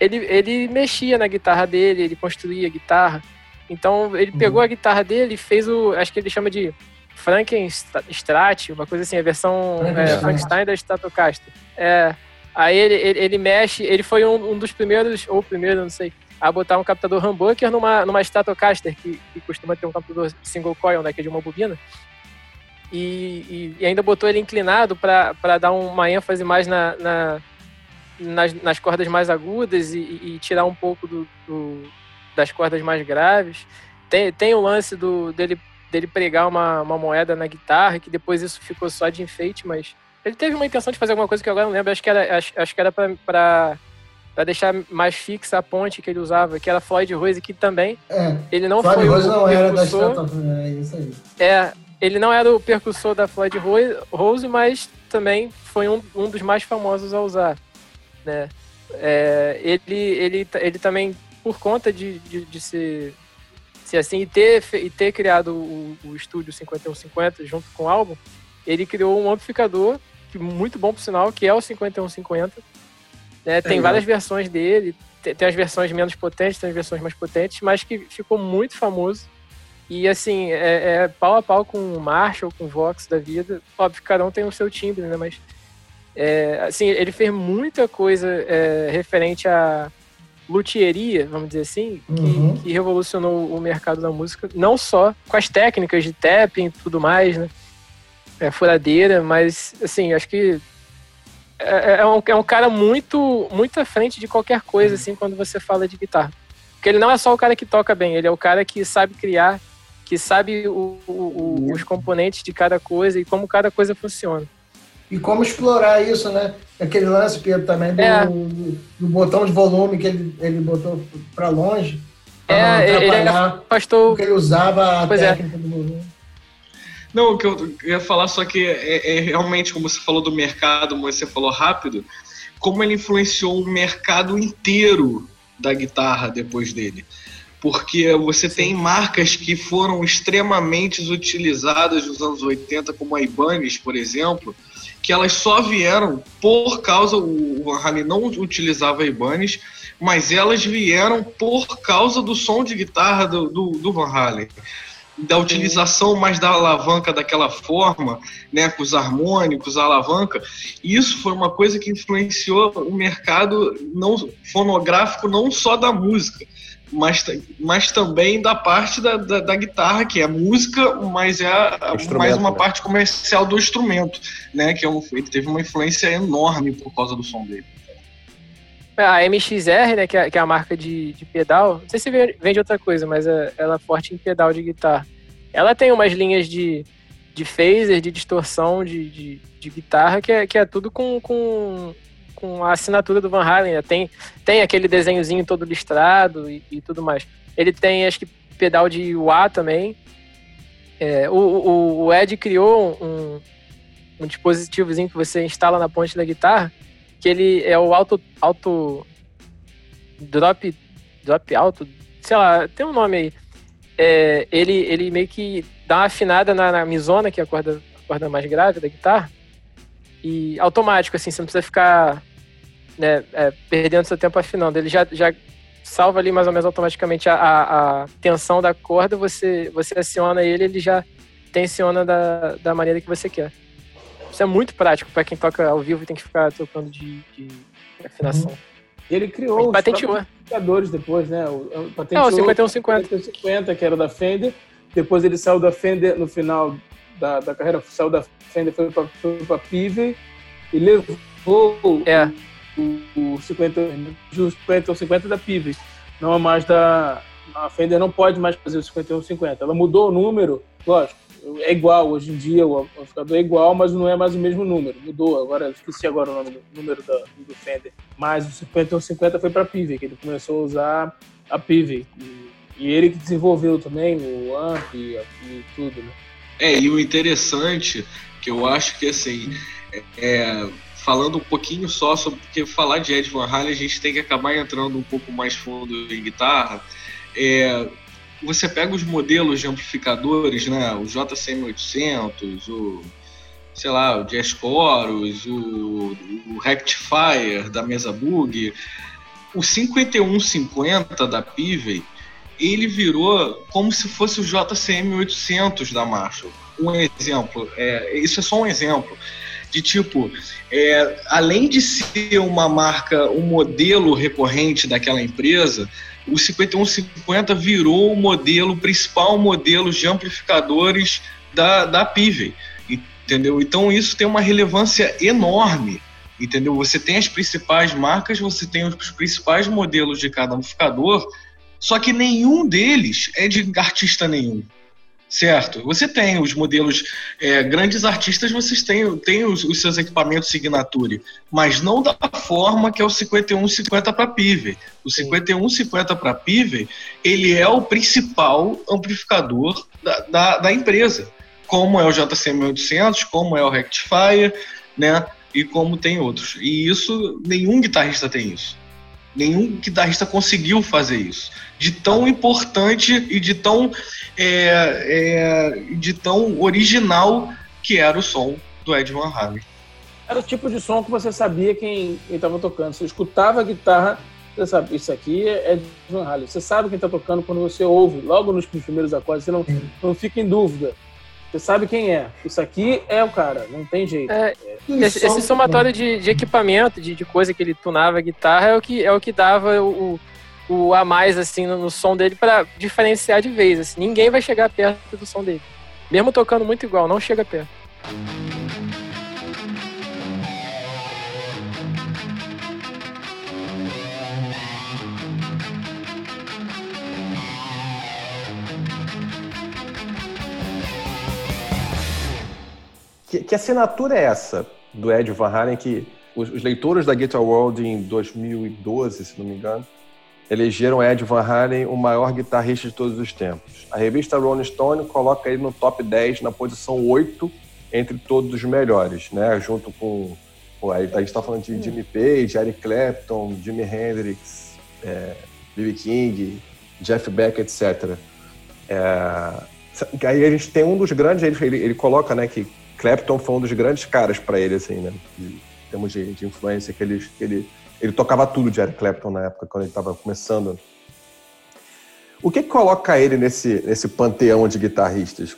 S4: ele, ele mexia na guitarra dele, ele construía a guitarra. Então ele pegou a guitarra dele e fez o. Acho que ele chama de Frankenstrat, uma coisa assim, a versão é,
S7: Frankenstein.
S4: Da Stratocaster. É, aí ele, ele, ele mexe, ele foi um, um dos primeiros, ou primeiro, não sei, a botar um captador humbucker numa, numa Stratocaster, que, que costuma ter um captador single coil, né, que é de uma bobina. E, e- e ainda botou ele inclinado para dar uma ênfase mais na, na- nas, nas cordas mais agudas e, e- tirar um pouco do, do- das cordas mais graves. Tem, tem o lance do, dele, dele pregar uma, uma moeda na guitarra, que depois isso ficou só de enfeite, mas ele teve uma intenção de fazer alguma coisa que eu agora não lembro, acho que era, acho, acho que era para deixar mais fixa a ponte que ele usava, que era Floyd Rose, que também
S7: É,
S4: ele não
S7: Floyd
S4: foi
S7: Rose
S4: o
S7: não era da. Stratocaster. É isso aí.
S4: É, ele não era o percussor da Floyd Rose- mas também foi um, um dos mais famosos a usar, né? É, ele, ele, ele também, por conta de, de, de ser, ser assim, e ter, e ter criado o, o estúdio 5150 junto com o álbum, ele criou um amplificador, que muito bom por sinal, que é o 5150. Né? Tem
S7: Legal.
S4: várias versões dele, tem, tem as versões menos potentes, tem as versões mais potentes, mas que ficou muito famoso. E assim, é, é pau a pau com o Marshall, com o Vox da vida. Óbvio que cada um tem o seu timbre, né? Mas é, assim, ele fez muita coisa é, referente à luthieria, vamos dizer assim, que,
S7: Uhum.
S4: que revolucionou o mercado da música, não só com as técnicas de tapping e tudo mais, né? É, furadeira, mas assim, acho que é, é um, é um cara muito, muito à frente de qualquer coisa, assim, quando você fala de guitarra. Porque ele não é só o cara que toca bem, ele é o cara que sabe criar, que sabe o- o- o- os componentes de cada coisa e como cada coisa funciona.
S7: E como explorar isso, né? Aquele lance, Pedro, também do,
S4: É.
S7: do, do botão de volume que ele, ele botou pra longe. Pra
S4: É,
S7: não
S4: ele
S7: atrapalhar,
S4: Afastou.
S7: porque ele usava a
S4: Pois é.
S7: técnica do volume.
S3: Não, o que eu ia falar só que é, é realmente, como você falou do mercado, como você falou rápido, como ele influenciou o mercado inteiro da guitarra depois dele. Porque você tem marcas que foram extremamente utilizadas nos anos 80, como a Ibanez, por exemplo, que elas só vieram por causa, o Van Halen não utilizava a Ibanez, mas elas vieram por causa do som de guitarra do, do, do Van Halen. Da utilização mais da alavanca daquela forma, né, com os harmônicos, a alavanca. E isso foi uma coisa que influenciou o mercado não fonográfico não só da música, mas, mas também da parte da, da, da guitarra, que é música, mas é a- mais uma
S1: né?
S3: parte comercial do instrumento, né, que é um, ele teve uma influência enorme por causa do som dele.
S4: A MXR, né, que é, que é a marca de, de pedal, não sei se ve- vende outra coisa, mas é- ela é forte em pedal de guitarra. Ela tem umas linhas de, de phaser, de distorção de, de, de guitarra, que é, que é tudo com, com, com a assinatura do Van Halen. né? Tem, tem aquele desenhozinho todo listrado e, e tudo mais. Ele tem, acho que, pedal de wah também. É, o, o, o Ed criou um, um dispositivozinho que você instala na ponte da guitarra, que ele é o auto, auto drop, drop alto, sei lá, tem um nome aí. é, ele, ele meio que dá uma afinada na, na misona, que é a corda, a corda mais grave da guitarra, e automático, assim, você não precisa ficar né, é, perdendo seu tempo afinando. Ele já, já salva ali mais ou menos automaticamente a, a, a, tensão da corda, você, você aciona ele, ele já tensiona da, da maneira que você quer. Isso é muito prático para quem toca ao vivo e tem que ficar tocando de, de afinação. Uhum.
S6: Ele criou
S4: os
S6: amplificadores depois, né? O,
S4: o, patenteou, é, o 5150.
S6: 5150, que era da Fender. Depois ele saiu da Fender no final da, da carreira, saiu da Fender, foi para Pive e levou
S4: é.
S6: o, o 50, o 5150 da Pive. Não é mais da. A Fender não pode mais fazer o 5150. Ela mudou o número, lógico é igual, hoje em dia o amplificador é igual, mas não é mais o mesmo número. Mudou, agora esqueci agora o nome número do, do Fender. Mas o 5150 foi para Pive, que ele começou a usar a Pive. E, e, ele que desenvolveu também o amp e, e, tudo, né?
S3: É, e o interessante, que eu acho que assim, é, falando um pouquinho só sobre, porque falar de Ed Van Halen a gente tem que acabar entrando um pouco mais fundo em guitarra. É, você pega os modelos de amplificadores, né, o JCM800, o sei lá, o Jazz Chorus, o, o Rectifier da Mesa Bug, o 5150 da Pivey, ele virou como se fosse o JCM800 da Marshall. Um exemplo, é, isso é só um exemplo de tipo, é, além de ser uma marca, um modelo recorrente daquela empresa, o 5150 virou o modelo, o principal modelo de amplificadores da, da Pivey, entendeu? Então isso tem uma relevância enorme, entendeu? Você tem as principais marcas, você tem os principais modelos de cada amplificador, só que nenhum deles é de artista nenhum, certo? Você tem os modelos, é, grandes artistas, vocês têm, têm os, os, seus equipamentos Signature, mas não da forma que é o 5150 para Pive. O 5150 para Pive, ele é o principal amplificador da, da, da empresa, como é o JCM800, como é o Rectifier, né? E como tem outros. E isso, nenhum guitarrista tem isso. Nenhum guitarrista conseguiu fazer isso. De tão importante e de tão, é, é, de tão original que era o som do Ed Van Halen.
S6: Era o tipo de som que você sabia quem estava tocando. Você escutava a guitarra, você sabe, isso aqui é Ed Van Halen. Você sabe quem está tocando quando você ouve, logo nos primeiros acordes, você não, não fica em dúvida. Você sabe quem é. Isso aqui é o cara, não tem jeito. É,
S4: esse, esse, somatório de, de equipamento, de, de, coisa que ele tunava a guitarra, é o que, é o que dava o, o a mais assim no, no som dele para diferenciar de vez. Assim. Ninguém vai chegar perto do som dele. Mesmo tocando muito igual, não chega perto.
S1: Que, que assinatura é essa do Ed Van Halen que os, os, leitores da Guitar World em 2012, se não me engano, elegeram Ed Van Halen o maior guitarrista de todos os tempos. A revista Rolling Stone coloca ele no top 10, na posição 8 entre todos os melhores, né? Junto com. a gente está falando de Jimmy Page, Eric Clapton, Jimi Hendrix, é. King, Jeff Beck, etc. É, aí a gente tem um dos grandes, ele, ele coloca né, que Clapton foi um dos grandes caras para ele, assim, né? em termos de, de influência, que ele, que ele, ele tocava tudo de Eric Clapton na época, quando ele estava começando. O que, que coloca ele nesse, nesse panteão de guitarristas?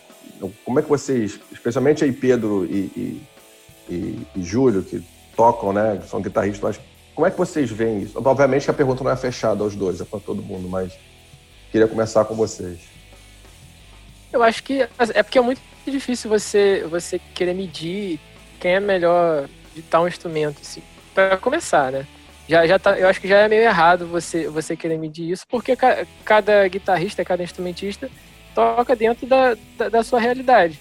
S1: Como é que vocês, especialmente aí Pedro e, e, e, e Júlio, que tocam, né, são guitarristas, mas como é que vocês veem isso? Obviamente a pergunta não é fechada aos dois, é para todo mundo, mas queria começar com vocês.
S4: Eu acho que é porque é muito difícil você, você querer medir quem é melhor de tal instrumento, assim, para começar, né? Já, já tá, eu acho que já é meio errado você, você querer medir isso, porque ca, cada guitarrista, cada instrumentista toca dentro da, da, da, sua realidade.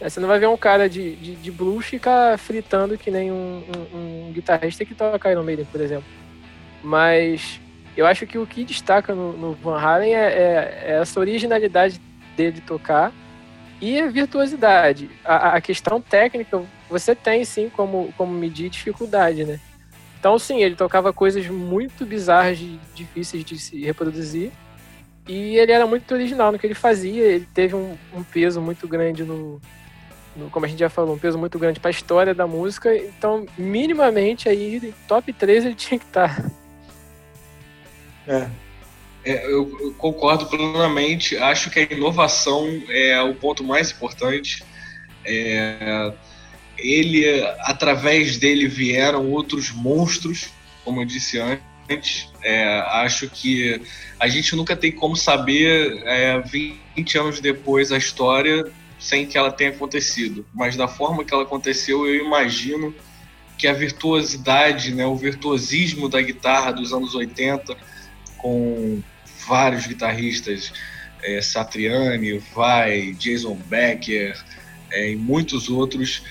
S4: Você não vai ver um cara de, de, de blues ficar fritando que nem um, um, um guitarrista que toca Iron Maiden, por exemplo. Mas eu acho que o que destaca no, no Van Halen é, é, é essa originalidade dele tocar e a virtuosidade. A, a, questão técnica, você tem sim como, como medir dificuldade, né? Então, sim, ele tocava coisas muito bizarras, difíceis de se reproduzir, E ele era muito original no que ele fazia, ele teve um, um peso muito grande no, no, como a gente já falou, um peso muito grande para a história da música, então minimamente aí top 3 ele tinha que estar.
S3: É. É, eu, eu, concordo plenamente. Acho que a inovação é o ponto mais importante. É, ele, através dele, vieram outros monstros, como eu disse antes. É, acho que a gente nunca tem como saber, 20 é, anos depois, a história sem que ela tenha acontecido. Mas da forma que ela aconteceu, eu imagino que a virtuosidade, né, o virtuosismo da guitarra dos anos 80, com vários guitarristas, é, Satriani, Vai, Jason Becker é, e muitos outros,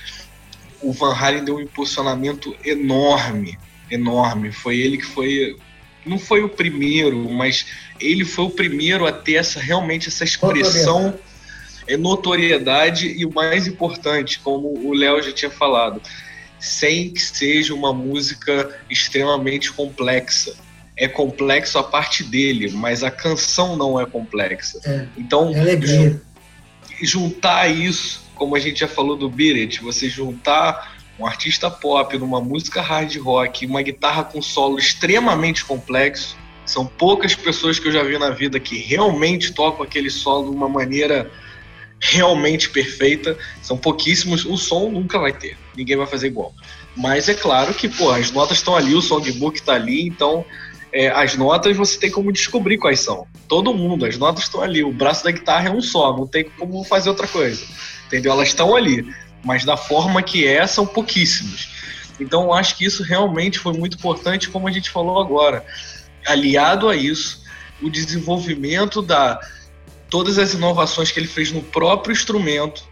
S3: o Van Halen deu um impulsionamento enorme, enorme. Foi ele que foi, não foi o primeiro, mas ele foi o primeiro a ter essa realmente essa expressão, é notoriedade e o mais importante, como o Léo já tinha falado, sem que seja uma música extremamente complexa é complexo a parte dele, mas a canção não é complexa. É, então,
S7: é
S3: juntar isso, como a gente já falou do Beat It, você juntar um artista pop numa música hard rock, uma guitarra com solo extremamente complexo, são poucas pessoas que eu já vi na vida que realmente tocam aquele solo de uma maneira realmente perfeita. São pouquíssimos. O som nunca vai ter. Ninguém vai fazer igual. Mas é claro que, pô, as notas estão ali, o songbook está ali, então é, as notas você tem como descobrir quais são. Todo mundo, as notas estão ali. O braço da guitarra é um só, não tem como fazer outra coisa. Entendeu? Elas estão ali. Mas da forma que é, são pouquíssimos. Então eu acho que isso realmente foi muito importante, como a gente falou agora. Aliado a isso, o desenvolvimento da todas as inovações que ele fez no próprio instrumento,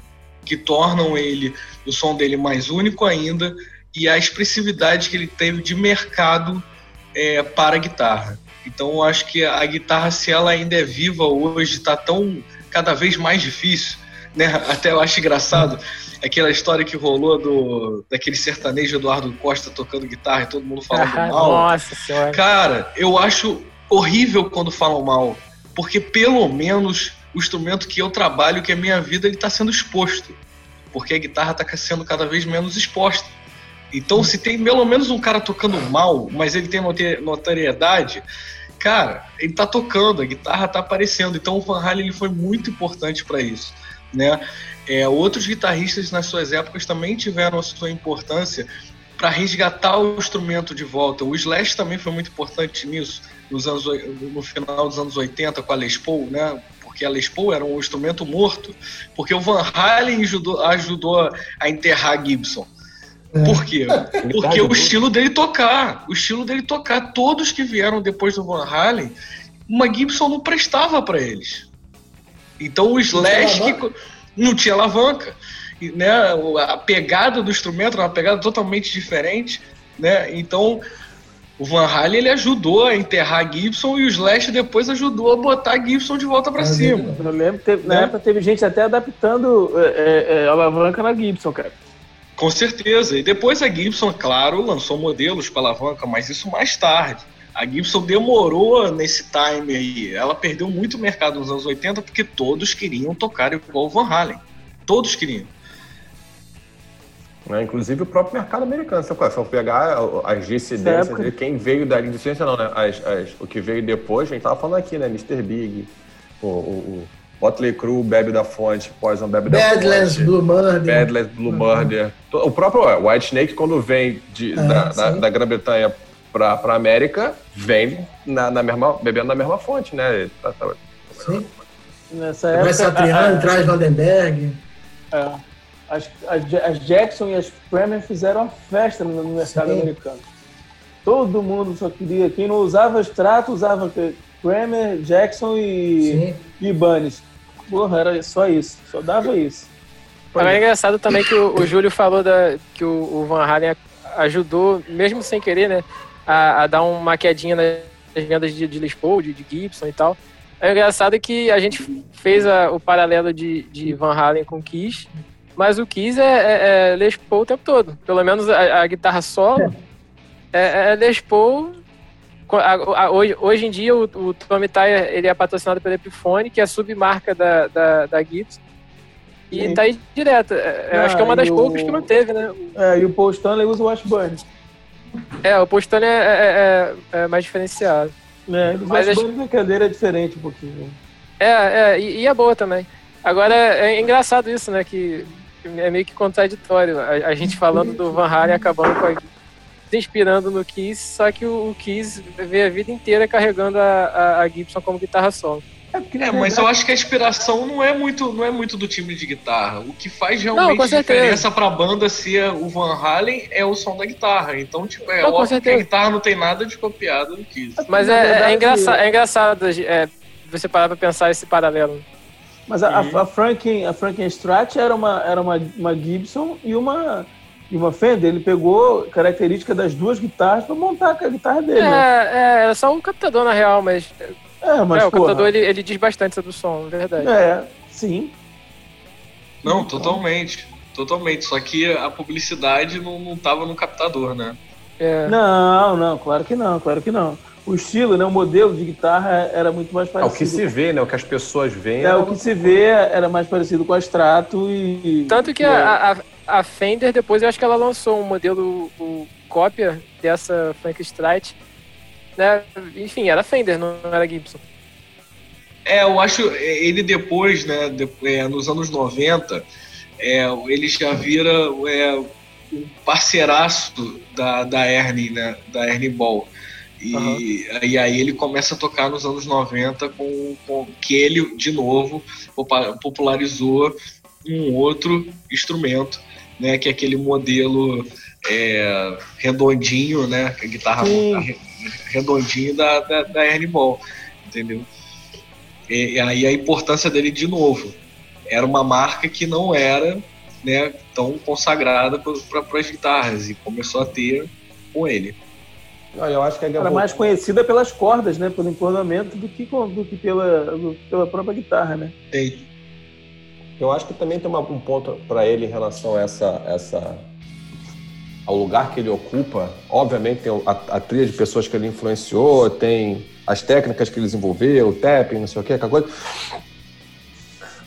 S3: que tornam ele o som dele mais único ainda, e a expressividade que ele teve de mercado é, para a guitarra. Então eu acho que a guitarra, se ela ainda é viva hoje, está tão cada vez mais difícil. Né? [LAUGHS] Até eu acho engraçado aquela história que rolou do daquele sertanejo Eduardo Costa tocando guitarra e todo mundo falando ah, [LAUGHS] mal.
S4: Nossa senhora.
S3: Cara, eu acho horrível quando falam mal, porque pelo menos o instrumento que eu trabalho, que é a minha vida, ele está sendo exposto. Porque a guitarra está sendo cada vez menos exposta. Então, se tem pelo menos um cara tocando mal, mas ele tem notoriedade, cara, ele tá tocando, a guitarra tá aparecendo. Então, o Van Halen ele foi muito importante para isso, né? É, outros guitarristas nas suas épocas também tiveram a sua importância para resgatar o instrumento de volta. O Slash também foi muito importante nisso, nos anos, no final dos anos 80 com a Les Paul, né? Porque a Les Paul era um instrumento morto, porque o Van Halen ajudou, ajudou a enterrar Gibson. É. Por quê? [LAUGHS] Porque o estilo dele tocar, o estilo dele tocar, todos que vieram depois do Van Halen, uma Gibson não prestava para eles. Então o Slash que não tinha alavanca, né? A pegada do instrumento era uma pegada totalmente diferente, né? Então o Van Halen ele ajudou a enterrar a Gibson e o Slash depois ajudou a botar a Gibson de volta para cima.
S6: Eu lembro, teve, né? na época teve gente até adaptando é, é, é alavanca na Gibson, cara.
S3: Com certeza. E depois a Gibson, claro, lançou modelos para alavanca, mas isso mais tarde. A Gibson demorou nesse time aí. Ela perdeu muito mercado nos anos 80 porque todos queriam tocar igual o Van Halen. Todos queriam.
S1: É, inclusive o próprio mercado americano. Se eu pegar as dissidências, quem veio da dissidência não, né? As, as, o que veio depois, a gente tava falando aqui, né? Mr. Big, o, o, Motley Crue bebe da fonte, Poison bebe da
S7: Badlands, fonte. Blue Murder.
S1: Badlands, Blue uhum. Murder. O próprio White Snake, quando vem de, é, da, da, da Grã-Bretanha para a América, vem na, na, mesma, bebendo na mesma fonte, né? Tá, tá,
S7: sim. Nessa época... Traz Satriani, traz Vandenberg.
S6: É. As, as, as, Jackson e as Kramer fizeram uma festa no, no mercado sim. americano. Todo mundo só queria. Quem não usava extrato usava Kramer, Jackson e, e Bunnies. Porra, era só isso, só dava isso.
S4: Agora é engraçado também que o, o Júlio falou da, que o, o, Van Halen ajudou, mesmo sem querer, né, a, a dar uma quedinha nas vendas de, de Les Paul, de, de, Gibson e tal. É engraçado que a gente fez a, o paralelo de, de Van Halen com Kiss, mas o Kiss é, é, é Les Paul o tempo todo. Pelo menos a, a guitarra solo é, é Les Paul a- a- hoje, hoje em dia o, o Tommy Tire ele é patrocinado pela Epiphone, que é a submarca da, da, da Gibson. E
S6: Sim.
S4: tá aí direto. É, eu
S6: Ah,
S4: acho que é uma das
S6: e o-
S4: poucas que manteve, né?
S6: É, e o Paul Stanley usa o Washburn.
S4: É, o Postone é, é- é- é mais diferenciado.
S6: Né? O
S4: Mas
S6: Washburn a cadeira é diferente um pouquinho.
S4: É, é, e, e é boa também. Agora é, é engraçado isso, né? Que é meio que contraditório. A, a gente falando do Van Halen acabando com a se inspirando no Kiss, só que o, o Kiss vê a vida inteira carregando a, a, a Gibson como guitarra solo.
S6: É, porque,
S3: É,
S6: na
S3: mas eu acho que a inspiração não é muito, não é muito do time de guitarra. O que faz
S4: Não,
S3: realmente
S4: certeza.
S3: diferença pra banda ser o Van Halen é o som da guitarra. Então, tipo, é
S4: Não,
S3: óbvio que a guitarra não tem nada de copiado do Kiss.
S4: Mas é, é, é engraçado é, você parar pra pensar esse paralelo.
S6: Mas a,
S3: Uhum.
S6: a, a Franken, a Strat era uma, era uma, uma Gibson e uma, e uma Fender. Ele pegou característica das duas guitarras para montar a guitarra dele. né?
S4: É, é, era só um captador na real, mas,
S6: É, mas
S4: é, o
S6: porra,
S4: captador ele, ele diz bastante sobre o som, é verdade.
S6: É, sim.
S3: Não, totalmente. Totalmente. Só que a publicidade não, não tava no captador, né?
S4: É.
S6: Não, não, claro que não, claro que não. O estilo, né, o modelo de guitarra era muito mais
S1: É o
S6: parecido.
S1: que se vê, né? O que as pessoas veem.
S6: É, o que se vê era mais parecido com a Strato e...
S4: Tanto que a, a, a Fender, depois eu acho que ela lançou um modelo o, cópia dessa Frank Strike. Né? Enfim, era Fender, não era Gibson.
S3: É, eu acho é, ele depois, né, de- é, nos anos 90, é, ele já vira é, um parceiraço da, da Ernie, né, da Ernie Ball. E, e aí ele começa a tocar nos anos 90 com, com que ele, de novo, popularizou um outro instrumento, né, que é aquele modelo é, redondinho, né, que a guitarra
S6: Sim.
S3: re- redondinho da, da, da Ernie Ball, entendeu? E, e aí a importância dele de novo. Era uma marca que não era né, tão consagrada para as guitarras e começou a ter com ele.
S1: Eu acho que ele
S6: Era mais conhecida pelas cordas, né? Pelo encornamento do que, do que pela, do- pela própria guitarra, né?
S3: Tem,
S1: Eu acho que também tem uma- um ponto para ele em relação a essa, essa ao lugar que ele ocupa. Obviamente tem a, a trilha de pessoas que ele influenciou, tem as técnicas que ele desenvolveu, o tapping, não sei o que, aquela coisa.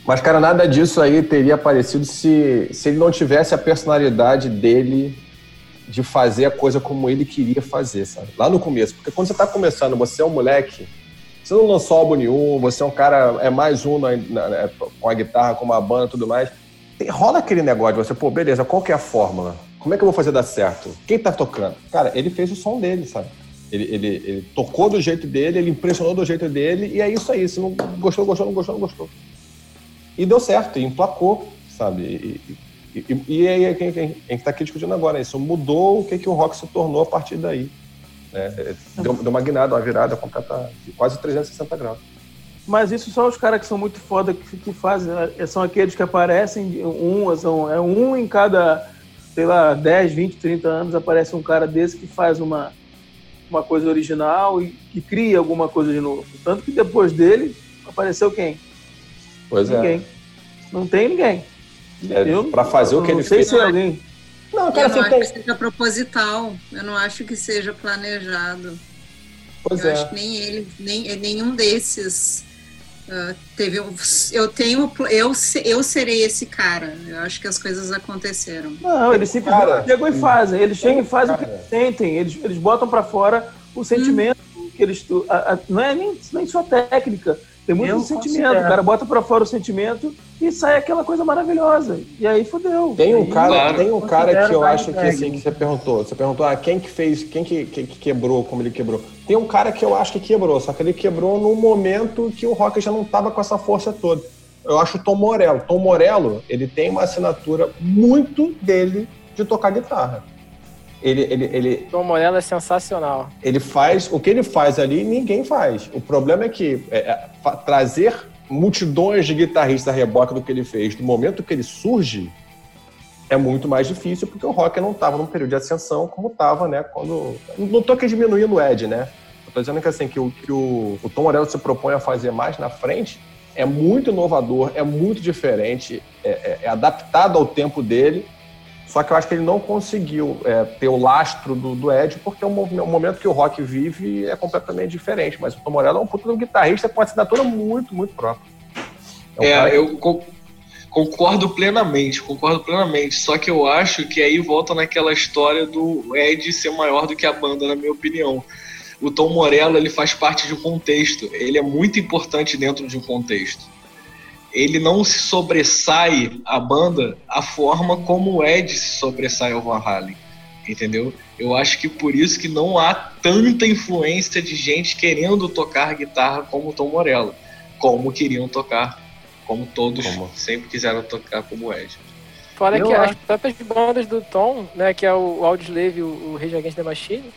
S1: Mas, cara, nada disso aí teria aparecido se, se ele não tivesse a personalidade dele de fazer a coisa como ele queria fazer, sabe? Lá no começo. Porque quando você tá começando, você é um moleque, você não lançou álbum nenhum, você é um cara, é mais um na- na- na- com a guitarra, com uma banda e tudo mais. Rola aquele negócio de você, pô, beleza, qual que é a fórmula? Como é que eu vou fazer dar certo? Quem tá tocando? Cara, ele fez o som dele, sabe? Ele, ele, ele tocou do jeito dele, ele impressionou do jeito dele, e é isso aí. Se não gostou, gostou, não gostou, não gostou. E deu certo, e emplacou, sabe? E, e, e, e aí é quem, quem, gente tá aqui discutindo agora, isso mudou o que, que o rock se tornou a partir daí. Né? Deu, deu uma guinada, uma virada completa, de quase 360 graus.
S6: Mas isso só os caras que são muito foda que, que fazem. né? São aqueles que aparecem, um, são, é um em cada, sei lá, 10, 20, 30 anos aparece um cara desse que faz uma, uma coisa original e que cria alguma coisa de novo. Tanto que depois dele apareceu quem?
S1: Pois
S6: ninguém. Não tem ninguém.
S1: é. é pra fazer o que
S6: não
S1: ele
S6: sei
S1: fez.
S6: se é alguém.
S1: Não,
S2: Eu
S1: cara,
S2: não
S1: você
S2: acho
S1: tem.
S2: que seja proposital. Eu não acho que seja planejado.
S1: Pois
S2: eu
S1: é.
S2: acho que nem ele, nem nenhum desses ah, teve. Eu tenho, eu, eu serei esse cara. Eu acho que as coisas aconteceram.
S6: Não, eles simplesmente
S1: Cara,
S6: chegam e fazem. Eles chegam e fazem o que
S1: cara.
S6: eles sentem. Eles, eles botam pra fora o sentimento que eles. a- a- não é nem, nem só técnica. Tem muito
S5: Eu
S6: sentimento.
S5: considero.
S6: O cara bota pra fora o sentimento e sai aquela coisa maravilhosa. E aí fodeu.
S1: Tem um
S6: Aí-
S1: cara,
S3: Claro.
S1: tem um cara que eu acho que assim, que você perguntou, você perguntou, ah, quem que fez, quem que, que, que quebrou, como ele quebrou. Tem um cara que eu acho que quebrou, só que ele quebrou num momento que o rock já não tava com essa força toda. Eu acho o Tom Morello. Tom Morello, ele tem uma assinatura muito dele de tocar guitarra. Ele, ele, ele,
S4: Tom Morello é sensacional.
S1: ele faz o que ele faz ali ninguém faz. O problema é que é, é, trazer multidões de guitarristas a reboque do que ele fez no momento que ele surge é muito mais difícil porque o rock não estava num período de ascensão como estava, né? Quando não tô aqui diminuindo o Ed, né? Eu tô dizendo que assim que o que o, o Tom Morello se propõe a fazer mais na frente é muito inovador, é muito diferente, é, é- é adaptado ao tempo dele Só que eu acho que ele não conseguiu é, ter o lastro do, do Ed, porque o, mo- o momento que o rock vive é completamente diferente. Mas o Tom Morello é um puta de um guitarrista com uma assinatura muito, muito própria. um cara
S3: É,
S1: que-
S3: eu co- concordo plenamente, concordo plenamente. Só que eu acho que aí volta naquela história do Ed ser maior do que a banda, na minha opinião. O Tom Morello ele faz parte de um contexto. Ele é muito importante dentro de um contexto. Ele não se sobressai a banda a forma como o Ed se sobressai ao Van Halen, entendeu? Eu acho que por isso que não há tanta influência de gente querendo tocar guitarra como o Tom Morello, como queriam tocar como todos
S1: Como?
S3: sempre quiseram tocar como o Ed.
S4: Fora
S5: Eu
S4: que as próprias bandas do Tom, né, que é o Audioslave e o, o Rage Against the Machine,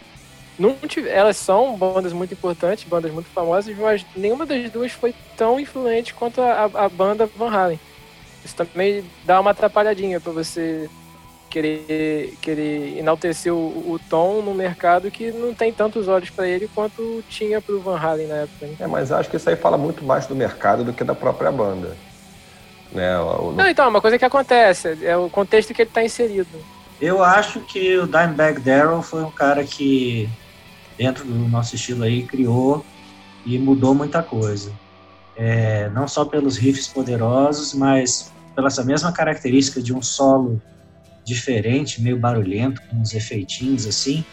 S4: não tive- elas são bandas muito importantes, bandas muito famosas, mas nenhuma das duas foi tão influente quanto a, a- banda Van Halen. Isso também dá uma atrapalhadinha pra você querer, querer enaltecer o, o Tom no mercado que não tem tantos olhos pra ele quanto tinha pro Van Halen na época. né?
S1: É, mas acho que isso aí fala muito mais do mercado do que da própria banda. Né? O- o-
S4: Não, então, uma coisa que acontece, é o contexto que ele tá inserido.
S5: Eu acho que o Dimebag Darrell foi um cara que, dentro do nosso estilo aí, criou e mudou muita coisa. É, não só pelos riffs poderosos, mas pela essa mesma característica de um solo diferente, meio barulhento, com uns efeitinhos assim,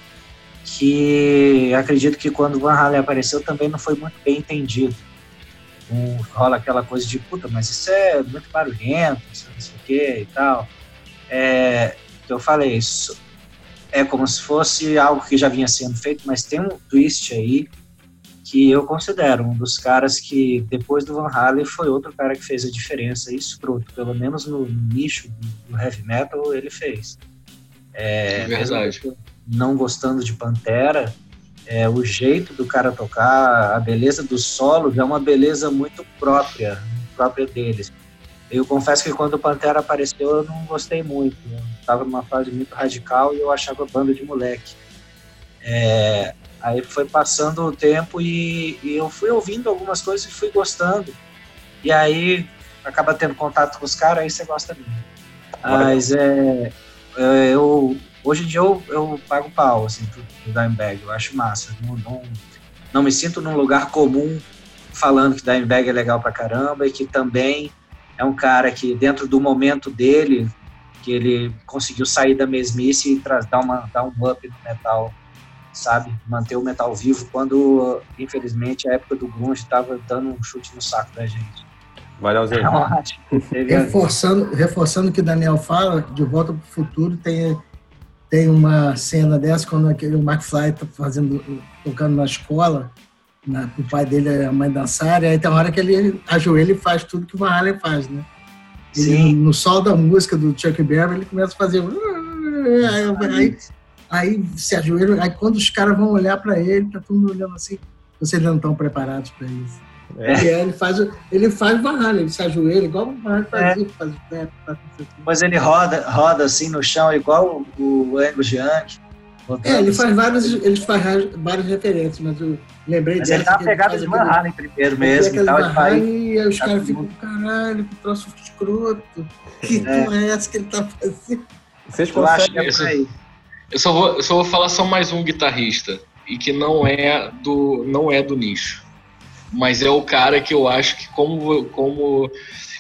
S5: que acredito que quando o Van Halen apareceu também não foi muito bem entendido. Um, rola aquela coisa de, puta, mas isso é muito barulhento, isso não sei o que e tal. É, eu falei, isso é como se fosse algo que já vinha sendo feito, mas tem um twist aí que eu considero um dos caras que, depois do Van Halen, foi outro cara que fez a diferença, isso pelo menos no nicho do, heavy metal, ele fez.
S3: É verdade.
S5: mesmo Não gostando de Pantera, é, o jeito do cara tocar, a beleza do solo, é uma beleza muito própria, própria deles. Eu confesso que quando o Pantera apareceu, eu não gostei muito. Eu estava numa fase muito radical e eu achava banda de moleque. É, aí foi passando o tempo e, e, eu fui ouvindo algumas coisas e fui gostando. E aí acaba tendo contato com os caras, aí você gosta mesmo. Mas é, eu hoje em dia eu, eu pago pau assim, pro, pro Dimebag, eu acho massa. Não, não, não me sinto num lugar comum falando que Dimebag é legal pra caramba e que também é um cara que dentro do momento dele que ele conseguiu sair da mesmice e traz, dar, uma, dar um up no metal, sabe? Manter o metal vivo quando, infelizmente, a época do grunge estava dando um chute no saco da gente. Então, [LAUGHS] acho que teve-
S7: Reforçando, reforçando o que o Daniel fala, de Volta para o Futuro tem, tem uma cena dessa quando aquele, o McFly está fazendo, tocando na escola, na, o pai dele e a mãe dançarem, aí tem uma hora que ele ajoelha e faz tudo que o Van Halen faz, né? Ele,
S5: Sim.
S7: no sol da música do Chuck Berry, ele começa a fazer... Aí, aí, aí se ajoelha, aí quando os caras vão olhar para ele, tá todo mundo olhando assim, vocês não estão preparados para isso.
S1: É.
S7: E aí ele faz, o- ele faz Van Halen, ele se ajoelha, igual o Van Halen fazia, faz o pé, faz o.
S5: Depois ele roda, roda assim no chão, igual o, o Angus Young.
S7: É, ele faz várias, ele faz várias referências, mas eu lembrei
S5: Mas ele
S7: dessa
S5: tá
S7: que
S5: pegado de Van
S7: aquele-
S5: primeiro
S7: ele
S5: mesmo e tal. Ele
S7: Halen e aí os
S5: tá
S7: caras ficam, caralho, que troço escroto. Que
S5: É.
S7: porra é essa que ele tá fazendo?
S1: Vocês
S5: eu
S1: conseguem.
S5: é por aí.
S3: Eu só vou, eu só vou falar só mais um guitarrista e que não é do não é do nicho, mas é o cara que eu acho que como como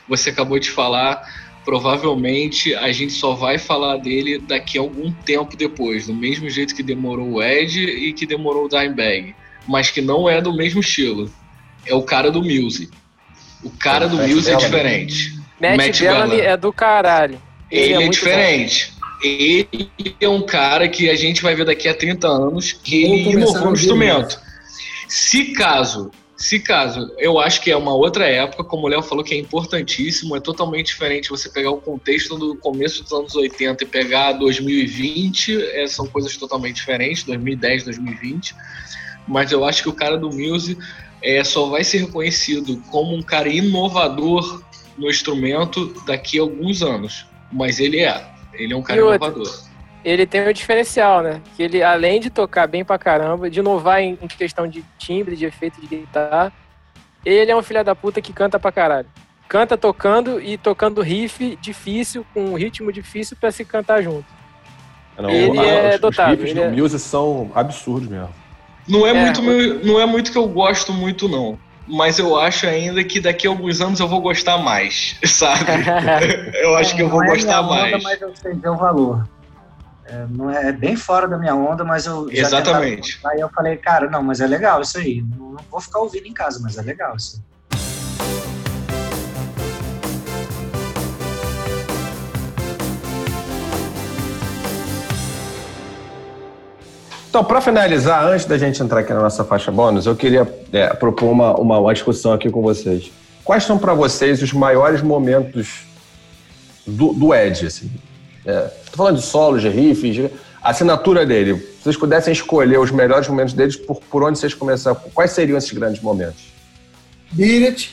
S3: você acabou de falar, provavelmente a gente só vai falar dele daqui a algum tempo depois, do mesmo jeito que demorou o Ed e que demorou o Dimebag, mas que não é do mesmo estilo. É o cara do Muse. O cara do
S1: Matt
S3: Muse é diferente.
S4: Matt,
S3: Matt
S4: Bellamy
S3: Bellamy.
S4: é do caralho.
S3: Ele, é,
S4: muito
S3: diferente. Ele é um cara que a gente vai ver daqui a 30 anos que ele inovou no
S7: ouvir
S3: instrumento. Se caso, se caso, eu acho que é uma outra época, como o Léo falou, que é importantíssimo, é totalmente diferente você pegar o contexto do começo dos anos 80 e pegar 2020, é, são coisas totalmente diferentes, 2010, 2020. Mas eu acho que o cara do Muse é, só vai ser reconhecido como um cara inovador no instrumento daqui a alguns anos. Mas ele é. Ele é um cara
S4: E
S3: inovador.
S4: Ele tem um diferencial, né? Que ele, além de tocar bem pra caramba, de inovar em, questão de timbre, de efeito de guitarra, ele é um filho da puta que canta pra caralho. canta tocando e tocando riff difícil, com um ritmo difícil pra se cantar junto.
S1: Não,
S4: Ele
S1: a-
S4: é
S1: os,
S4: dotável,
S1: Os riffs
S4: ele
S1: do
S4: é-
S1: Muse são absurdos mesmo.
S3: Não é,
S4: É,
S3: muito meu- não é muito que eu gosto muito, não. Mas eu acho ainda que daqui a alguns anos eu vou gostar mais, [LAUGHS] sabe? [LAUGHS] eu acho que eu vou
S5: é
S3: gostar
S5: onda,
S3: mais.
S5: mas eu sei ver o valor. É, não é, é bem fora da minha onda, mas eu já
S3: Exatamente.
S5: Aí eu falei, cara, não, mas é legal isso aí. Não, não vou ficar ouvindo em casa, mas é legal isso.
S1: Então, para finalizar, antes da gente entrar aqui na nossa faixa bônus, eu queria é, propor uma, uma, uma discussão aqui com vocês. Quais são para vocês os maiores momentos do, do Ed? Assim? Estou falando de solos, de riffs, de a assinatura dele. Se vocês pudessem escolher os melhores momentos deles, por, por onde vocês começaram? Quais seriam esses grandes momentos?
S7: Beat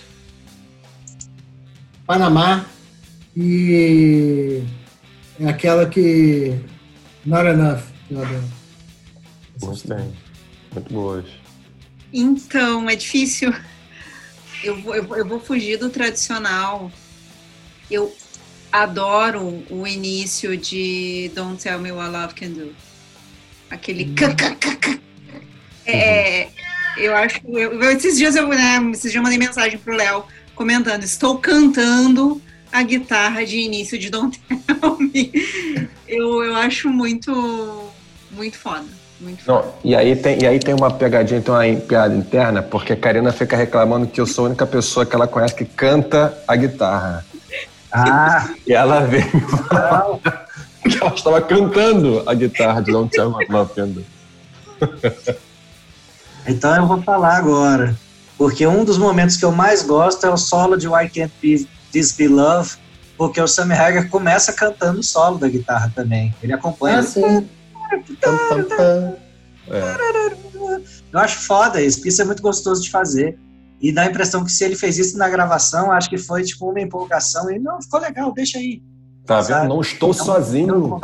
S7: Panamá e é aquela que Not Enough.
S1: Muito bem. Muito boas.
S2: Então, é difícil. Eu vou, eu, eu vou fugir do tradicional. Eu adoro o início de Don't Tell Me What Love Can Do. Aquele. kkk. [LAUGHS] É, eu acho. Eu- esses dias eu, né, esses dias eu mandei mensagem pro Léo comentando: estou cantando a guitarra de início de Don't Tell Me. [LAUGHS] Eu, eu acho muito, muito foda. Muito.
S1: Não, e aí tem, e aí tem uma pegadinha, tem uma piada interna, porque a Karina fica reclamando que eu sou a única pessoa que ela conhece que canta a guitarra.
S5: Ah,
S1: E ela veio me falar [LAUGHS] que ela estava cantando a guitarra de Don't Tell Me Love [LAUGHS]
S5: então eu vou falar agora. Porque um dos momentos que eu mais gosto é o solo de Why Can't Be, This Be Love, porque o Sammy Hagar começa cantando o solo da guitarra também. Ele acompanha.
S7: Ah, sim.
S1: É.
S5: Eu acho foda isso, porque isso é muito gostoso de fazer. E dá a impressão que se ele fez isso na gravação, acho que foi tipo uma empolgação. E não, ficou legal, deixa aí.
S1: Tá vendo? Não estou sozinho.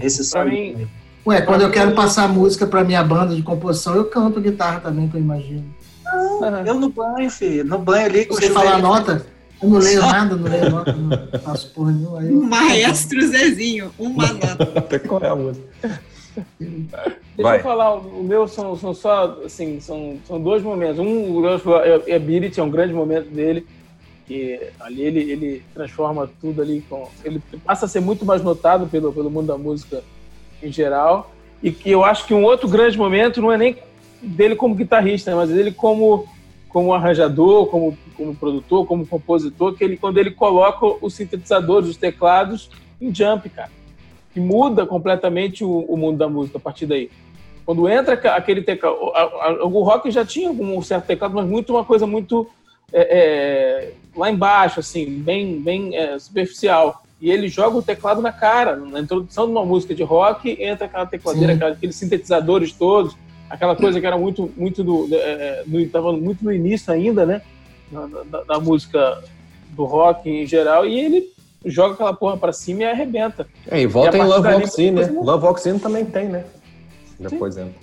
S5: Esse solo.
S6: Pra mim-
S7: Ué, quando eu quero passar música pra minha banda de composição, eu canto guitarra também, que eu imagino.
S5: Eu no banho, filho. No banho ali
S7: Você falar
S5: chuveiro.
S7: nota, eu não leio nada, não leio nota, não faço porra nenhuma. Aí eu-
S2: Maestro Zezinho, uma nota.
S1: Qual é a música?
S6: Deixa
S1: Vai.
S6: eu falar, o meu são, são só, assim, são, são dois momentos. Um, é, é Beat It, é um grande momento dele, que ali ele, ele transforma tudo ali, com, ele passa a ser muito mais notado pelo, pelo mundo da música em geral. E que eu acho que um outro grande momento não é nem dele como guitarrista, mas dele como, como arranjador, como, como produtor, como compositor, que ele, quando ele coloca os sintetizadores, os teclados em jump, cara que muda completamente o, o mundo da música a partir daí. Quando entra aquele teclado, o, a- a- o rock já tinha um certo teclado, mas muito uma coisa muito é, é, lá embaixo, assim, bem, bem é, superficial. E ele joga o teclado na cara. Na introdução de uma música de rock, entra aquela tecladeira,
S7: Sim.
S6: aqueles sintetizadores todos, aquela coisa que era muito, muito do, é, no, tava muito no início ainda, né? Da, da- da música do rock em geral, e ele joga aquela porra pra cima e arrebenta.
S1: É, e volta
S6: E
S1: em Love In, né?
S6: não-
S1: Love In também tem, né? Depois entra.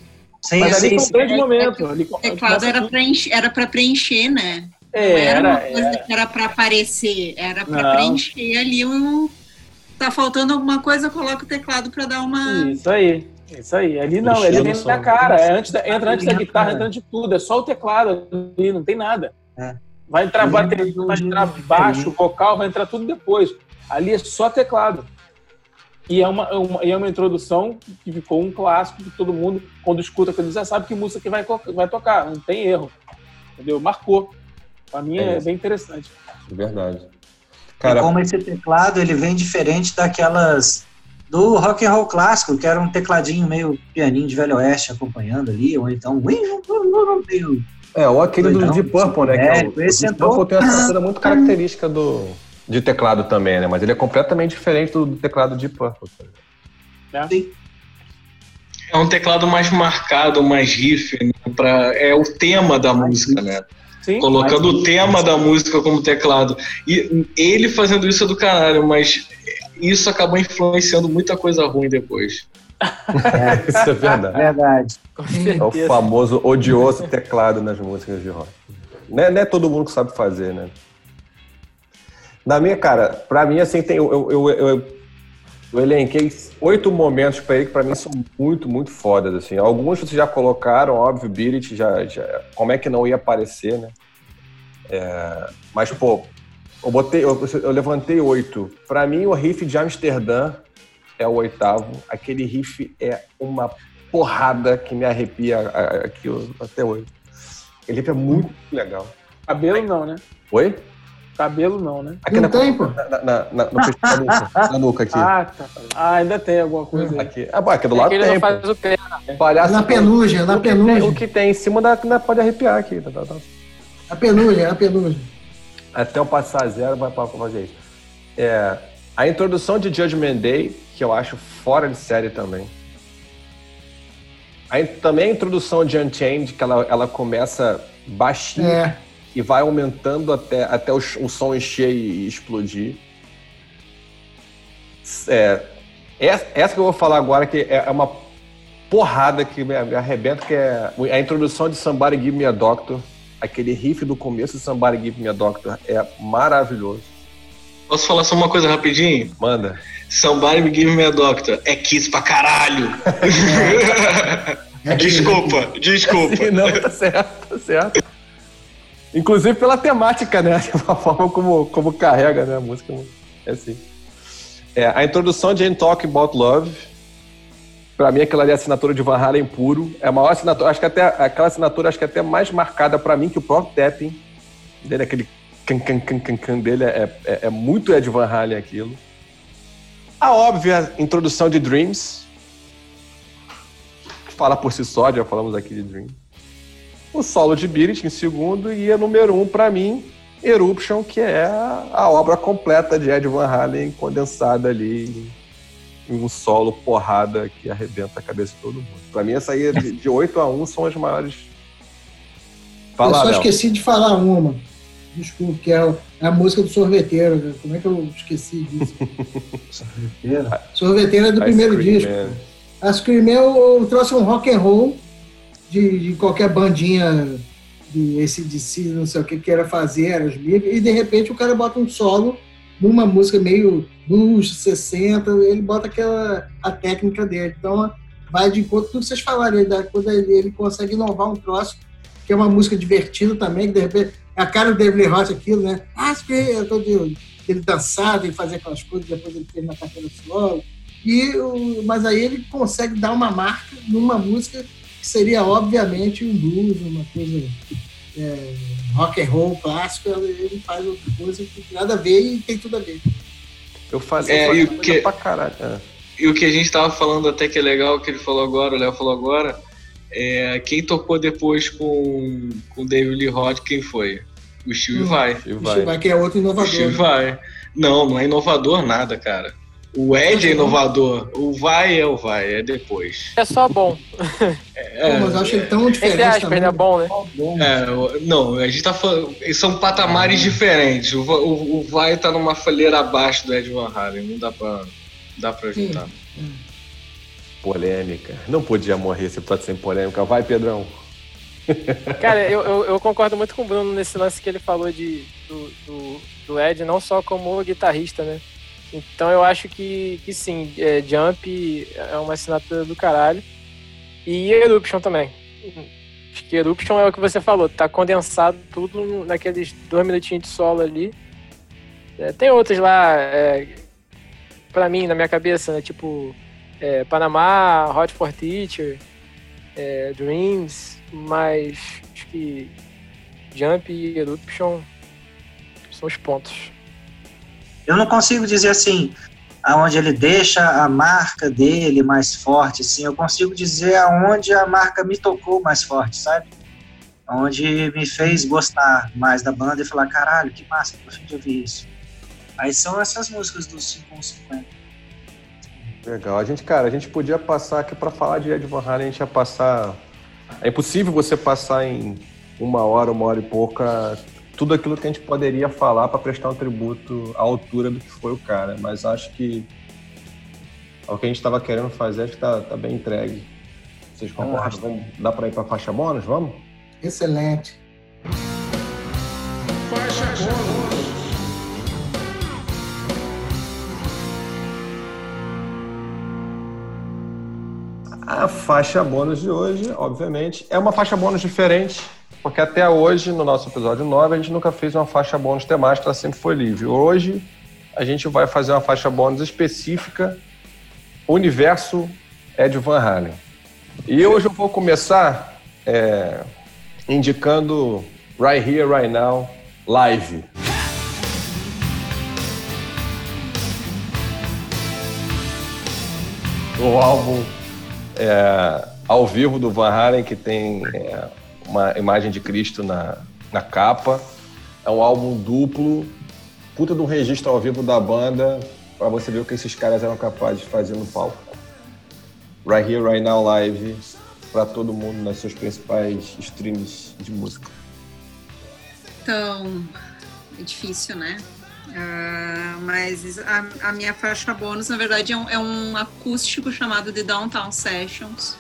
S5: Sim,
S6: Mas ali
S5: sim,
S6: foi um
S5: sim.
S6: grande momento. Ali,
S2: O teclado era pra encher, era pra preencher, né? Não
S6: É,
S2: era uma
S6: era,
S2: coisa
S6: é.
S2: que era pra aparecer, era pra
S6: Não.
S2: preencher ali um. Tá faltando alguma coisa, coloca o teclado pra dar uma.
S6: Isso aí. Isso aí. Ali não, ele vem na cara. É antes da- entra antes da guitarra, entra antes de tudo. É só o teclado ali, não tem nada.
S5: É.
S6: Vai entrar bateria, vai entrar baixo, vocal, vai entrar tudo depois. Ali é só teclado. E é uma, é uma, e é uma introdução que ficou um clássico que todo mundo, quando escuta aquilo, já sabe que música que vai, vai tocar. Não tem erro. Entendeu? Marcou. Pra mim
S1: É
S6: é, bem interessante.
S1: Verdade.
S5: E
S1: Cara,
S5: como esse teclado ele vem diferente daquelas do rock and roll clássico, que era um tecladinho meio pianinho de velho oeste acompanhando ali, ou então meio
S1: é, ou aquele do Deep Purple, né? Que é o,
S5: genérico. Esse
S1: o Deep
S5: entrou-
S1: Purple tem uma estrutura muito [LAUGHS] característica do, de teclado também, né? Mas ele é completamente diferente do, do teclado Deep Purple.
S3: É um teclado mais marcado, mais riff, né? Pra, é o tema da música, né?
S6: Sim.
S3: Colocando o tema da música como teclado. E ele fazendo isso é do caralho, mas isso acabou influenciando muita coisa ruim depois.
S1: Isso é verdade. [LAUGHS]
S5: verdade.
S1: É o famoso odioso teclado nas músicas de rock. Não é, não é todo mundo que sabe fazer, né? Na minha, cara, pra mim, assim, tem. Eu, eu, eu, eu, eu elenquei oito momentos pra ele que pra mim são muito, muito fodas, assim. Alguns vocês já colocaram, óbvio, Beat já, já. Como é que não ia aparecer, né? É, mas, pô, eu, botei, eu, eu levantei oito. Pra mim, o riff de Amsterdã é o oitavo. Aquele riff é uma porrada que me arrepia aqui até hoje. Aquele riff é muito legal.
S6: Cabelo não, né?
S1: Oi?
S6: Cabelo não, né?
S1: Aqui
S7: Não
S1: na,
S7: tem, pô.
S1: na, na, na, no da nuca, na nuca aqui.
S6: Ah, tá. Ah, ainda tem alguma coisa aí.
S1: Aqui. Ah, bom, aqui do
S4: É
S1: lado tem,
S4: faz o pé.
S1: Palhaço.
S7: Na penugem, na
S1: o que, tem,
S7: penugem.
S1: o que tem em cima da, da- pode arrepiar aqui. tá, tá, tá.
S7: A penugem, a penugem.
S1: Até eu passar zero vai pra fazer isso. É, a introdução de Judgment Day, que eu acho fora de série também. A também a introdução de Unchained, que ela, ela começa baixinho
S7: É.
S1: e vai aumentando até, até o, o som encher e explodir. É, essa, essa que eu vou falar agora, que é é uma porrada que me, me arrebenta, que é a introdução de Somebody Give Me a Doctor. Aquele riff do começo de Somebody Give Me a Doctor é maravilhoso.
S3: Posso falar só uma coisa rapidinho?
S1: Manda.
S3: Somebody me give me a doctor. É Kiss pra caralho.
S7: É [LAUGHS]
S3: desculpa, desculpa.
S1: Sim, não, tá certo, tá certo. Inclusive pela temática, né? [LAUGHS] A forma como, como carrega né, a música. É assim. É, a introdução de Ain't Talk About Love, pra mim aquela ali é a assinatura de Van Halen puro. É a maior assinatura, acho que até aquela assinatura acho que é até mais marcada pra mim que o próprio tapping dele, aquele can, can, can, can, can dele é, é, é muito Ed Van Halen aquilo. A óbvia introdução de Dreams, fala por si só, já falamos aqui de Dreams. O solo de Beat em segundo e a número um pra mim, Eruption, que é a obra completa de Ed Van Halen condensada ali um solo porrada que arrebenta a cabeça de todo mundo. Pra mim, essa aí de, de 8 a 1 são as maiores.
S7: Eu
S1: Fala,
S7: só
S1: Léo.
S7: esqueci de falar uma. Desculpa, que é a música do sorveteiro. né? Como é que eu esqueci disso? [LAUGHS] sorveteiro é do
S1: Ice
S7: primeiro
S1: Cream
S7: disco.
S1: Man.
S7: A Scream eu, eu trouxe um rock and roll de, de qualquer bandinha de ACDC, não sei o que queira fazer, Aerosmith, e de repente o cara bota um solo numa música meio blues, 60, ele bota aquela a técnica dele. Então vai de encontro tudo que vocês falaram, da- quando ele, ele consegue inovar um troço, que é uma música divertida também, que de repente a cara do David Roth aquilo, né? Ah, Scream, todo ele dançar, ele fazer aquelas coisas, depois ele fez na carreira solo. E, mas aí ele consegue dar uma marca numa música que seria, obviamente, um blues, uma coisa é, rock and roll clássico. Ele faz outra coisa que tem nada a ver e tem tudo a ver.
S1: Eu fazia
S3: É, e o que-
S1: pra caralho. É.
S3: E o que a gente tava falando até que é legal, que ele falou agora, o Léo falou agora, é quem tocou depois com com o David Lee Roth, quem foi? O Steve
S7: Hum.
S3: Vai.
S1: E
S7: Vai.
S1: vai.
S7: que é outro
S3: O
S7: inovador.
S3: Steve Vai. Não, não é inovador nada, cara. O Ed é inovador. O Vai é o Vai, é depois.
S4: É só bom.
S3: É,
S7: Pô, mas eu acho ele tão diferente
S4: Entre aspas,
S7: também.
S4: né? Bom, né?
S3: é, não, a gente tá falando. São patamares diferentes. O, o, o Vai tá numa fileira abaixo do Ed Van Halen. Não dá pra, dá pra juntar.
S1: Polêmica. Não podia morrer esse episódio sem polêmica. Vai, Pedrão.
S4: Cara, eu, eu, eu concordo muito com o Bruno nesse lance que ele falou de, do, do, do Ed, não só como guitarrista, né? Então eu acho que, que sim, é, Jump é uma assinatura do caralho. E Eruption também. Acho que Eruption é o que você falou, tá condensado tudo naqueles dois minutinhos de solo ali. É, tem outros lá, é, pra mim, na minha cabeça, né? Tipo, é, Panamá, Hot for Teacher, é, Dreams, mas acho que Jump e Eruption são os pontos.
S5: Eu não consigo dizer assim, aonde ele deixa a marca dele mais forte, assim, eu consigo dizer aonde a marca me tocou mais forte, sabe? Onde me fez gostar mais da banda e falar, caralho, que massa, fim de ouvir isso. Aí são essas músicas do 5150.
S1: Legal. A gente, cara, a gente podia passar aqui pra falar de Ed Van Halen, a gente ia passar. É impossível você passar em uma hora, uma hora e pouca, tudo aquilo que a gente poderia falar pra prestar um tributo à altura do que foi o cara. Mas acho que o que a gente estava querendo fazer, acho que tá, tá bem entregue. Vocês concordam? Vamos, dá pra ir pra faixa bônus? Vamos?
S7: Excelente.
S1: A faixa bônus de hoje, obviamente, é uma faixa bônus diferente, porque até hoje, no nosso episódio 9, a gente nunca fez uma faixa bônus temática, ela sempre foi livre. Hoje, a gente vai fazer uma faixa bônus específica, Universo Ed Van Halen. E hoje eu vou começar é, indicando Right Here, Right Now, live. O álbum é, ao vivo do Van Halen, que tem é, uma imagem de Cristo na, na capa. É um álbum duplo, puta de um registro ao vivo da banda, para você ver o que esses caras eram capazes de fazer no palco. Right Here, Right Now Live, para todo mundo nas seus principais streams de música.
S2: Então, é difícil, né? Ah, mas a, a minha faixa bônus, na verdade, é um, é um acústico chamado The Downtown Sessions.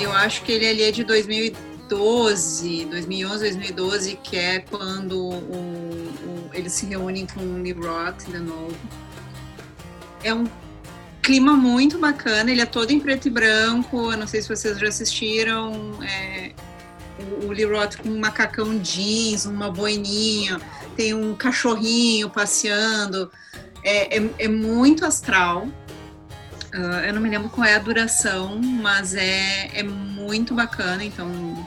S2: Eu acho que ele ali é de 2012, 2011, 2012, que é quando o, o- eles se reúnem com o Lee Roth de novo. É um clima muito bacana, ele é todo em preto e branco, eu não sei se vocês já assistiram, é, o, o Lee Roth com um macacão jeans, uma boininha, tem um cachorrinho passeando, é, é, é muito astral. Ah, eu não me lembro qual é a duração, mas é, é muito bacana. Então,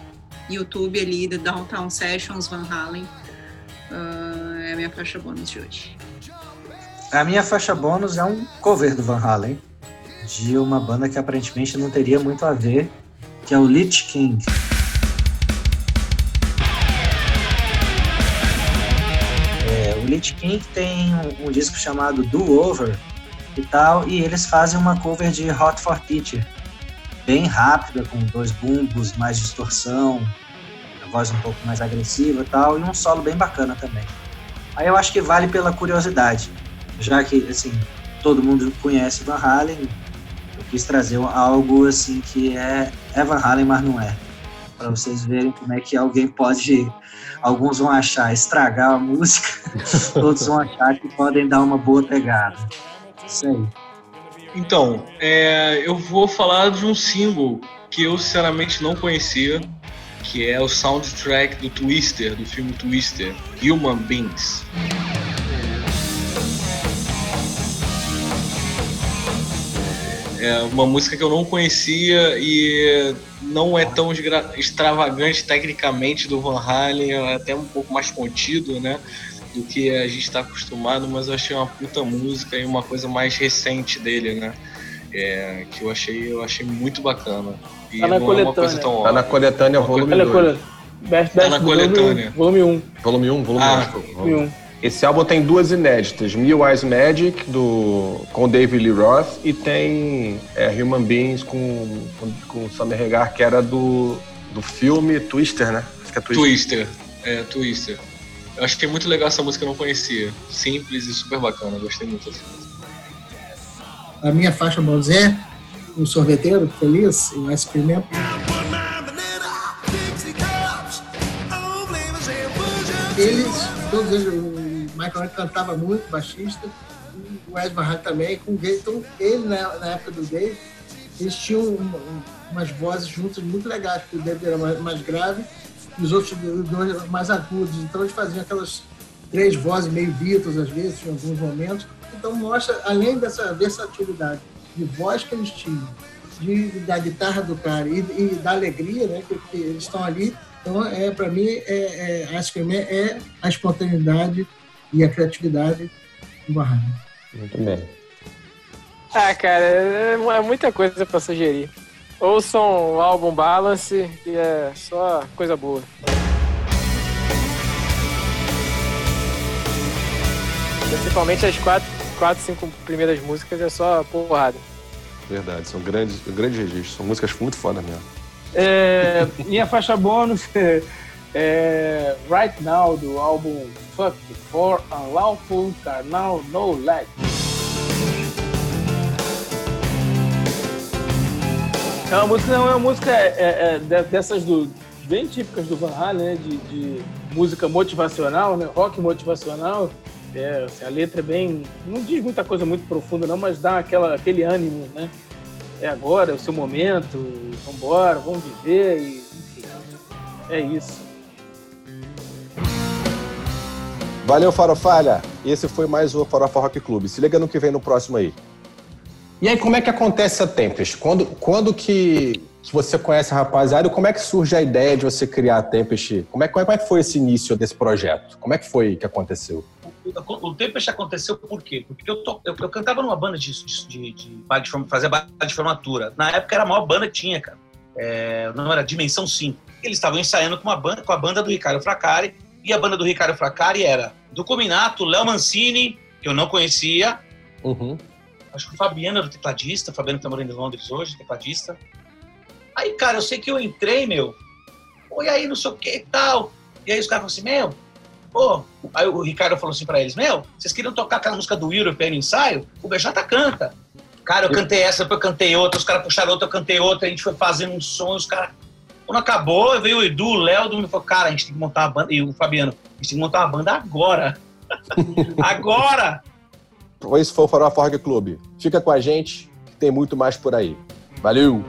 S2: YouTube ali, The Downtown Sessions Van Halen, ah, é a minha faixa bônus de hoje.
S5: A minha faixa bônus é um cover do Van Halen, de uma banda que aparentemente não teria muito a ver, que é o Lich King. É, o Lich King tem um, um disco chamado Do Over e tal, e eles fazem uma cover de Hot for Teacher, bem rápida, com dois bumbos, mais distorção, a voz um pouco mais agressiva e tal, e um solo bem bacana também. Aí eu acho que vale pela curiosidade já que assim todo mundo conhece Van Halen, eu quis trazer algo assim que é, é Van Halen, mas não é, para vocês verem como é que alguém pode, alguns vão achar estragar a música, [LAUGHS] outros vão achar que podem dar uma boa pegada. Aí.
S3: Então, é, eu vou falar de um single que eu sinceramente não conhecia, que é o soundtrack do Twister, do filme Twister, Human Beings. É uma música que eu não conhecia e não é tão extravagante tecnicamente do Van Halen, é até um pouco mais contido, né? Do que a gente está acostumado, mas eu achei uma puta música e uma coisa mais recente dele, né? É, que eu achei, eu achei muito bacana. E
S6: Tá na
S3: não é uma coisa
S6: coletânea.
S3: tão
S1: Tá na
S3: óbvia.
S1: coletânea volume
S6: Olha,
S1: 2.
S6: coisa. Best,
S3: Tá na
S6: volume,
S3: coletânea.
S6: volume 1.
S1: Volume 1, volume 1,
S3: Ah,
S1: volume
S6: Volume
S1: 1.
S6: 1.
S1: Esse álbum tem duas inéditas, Mil Eyes Magic, do, com David Lee Roth, e tem é, Human Beings com, com, com Summer Regar, que era do, do filme Twister, né? Acho que é Twister.
S3: Twister. É, Twister. Eu achei muito legal essa música, eu não conhecia. Simples e super bacana, gostei muito dessa música.
S7: A minha faixa bônus é o sorveteiro feliz, o Ice Cream Man. Eles, todos eles, o Michael cantava muito, baixista, o Ed Halen também, com o Dave. Então, ele, na, na época do Dave, eles tinham um- um- umas vozes juntas muito legais, porque o Dave era mais, mais grave e os outros dois mais agudos. Então, eles faziam aquelas três vozes meio Beatles, às vezes, em alguns momentos. Então, mostra, além dessa versatilidade de voz que eles tinham, de, da guitarra do cara e, e da alegria, né, que, que eles estão ali. Então, é, para mim, é, é, Ice Cream é a espontaneidade e a criatividade do Halen.
S1: Muito bem.
S4: Ah, cara, é, é muita coisa pra sugerir. Ouçam o álbum Balance, que é só coisa boa. Principalmente as quatro, quatro, cinco primeiras músicas é só porrada.
S1: Verdade, são grandes, grandes registros. São músicas muito fodas mesmo.
S6: É, minha faixa bônus é, [LAUGHS] é Right Now, do álbum Fuck for Unlawful Carnal No Leg. É uma música, não, é uma música é, é, é, de- dessas do, bem típicas do Van Halen, né? De, de música motivacional, né? Rock motivacional. É, assim, a letra é bem. Não diz muita coisa muito profunda, não, mas dá aquela, aquele ânimo, né? É agora, é o seu momento, vambora, vamos viver, e, enfim. É isso.
S1: Valeu, Farofalha. Esse foi mais o Farofa Rock Clube. Se liga no que vem no próximo aí.
S8: E aí, como é que acontece a Tempest? Quando, quando que, que você conhece a rapaziada como é que surge a ideia de você criar a Tempest? Como é, como é que foi esse início desse projeto? Como é que foi que aconteceu?
S9: O, o Tempest aconteceu por quê? Porque eu, to- eu, eu cantava numa banda de, de, de, de de baile de formatura. Na época era a maior banda que tinha, cara. É, o nome era Dimensão 5. Eles estavam ensaiando com, uma banda, com a banda do Ricardo Fracari, e a banda do Ricardo Fracari era do Cominato, Léo Mancini, que eu não conhecia,
S1: Uhum.
S9: Acho que o Fabiano era o tecladista, o Fabiano que tá morando em Londres hoje, tecladista. Aí, cara, eu sei que eu entrei, meu, e aí, não sei o que e tal. E aí os caras falaram assim, meu, pô, aí o Ricardo falou assim pra eles, meu, vocês queriam tocar aquela música do Europe aí no ensaio? O BJ canta. Cara, eu cantei essa, depois eu cantei outra, os caras puxaram outra, eu cantei outra, a gente foi fazendo um som, os caras... Quando acabou, veio o Edu, o Léo, todo mundo falou, cara, a gente tem que montar uma banda, e o Fabiano, a gente tem que montar uma banda agora. [LAUGHS] agora!
S1: Esse foi o Farofa Rock Clube. Fica com a gente, que tem muito mais por aí. Valeu!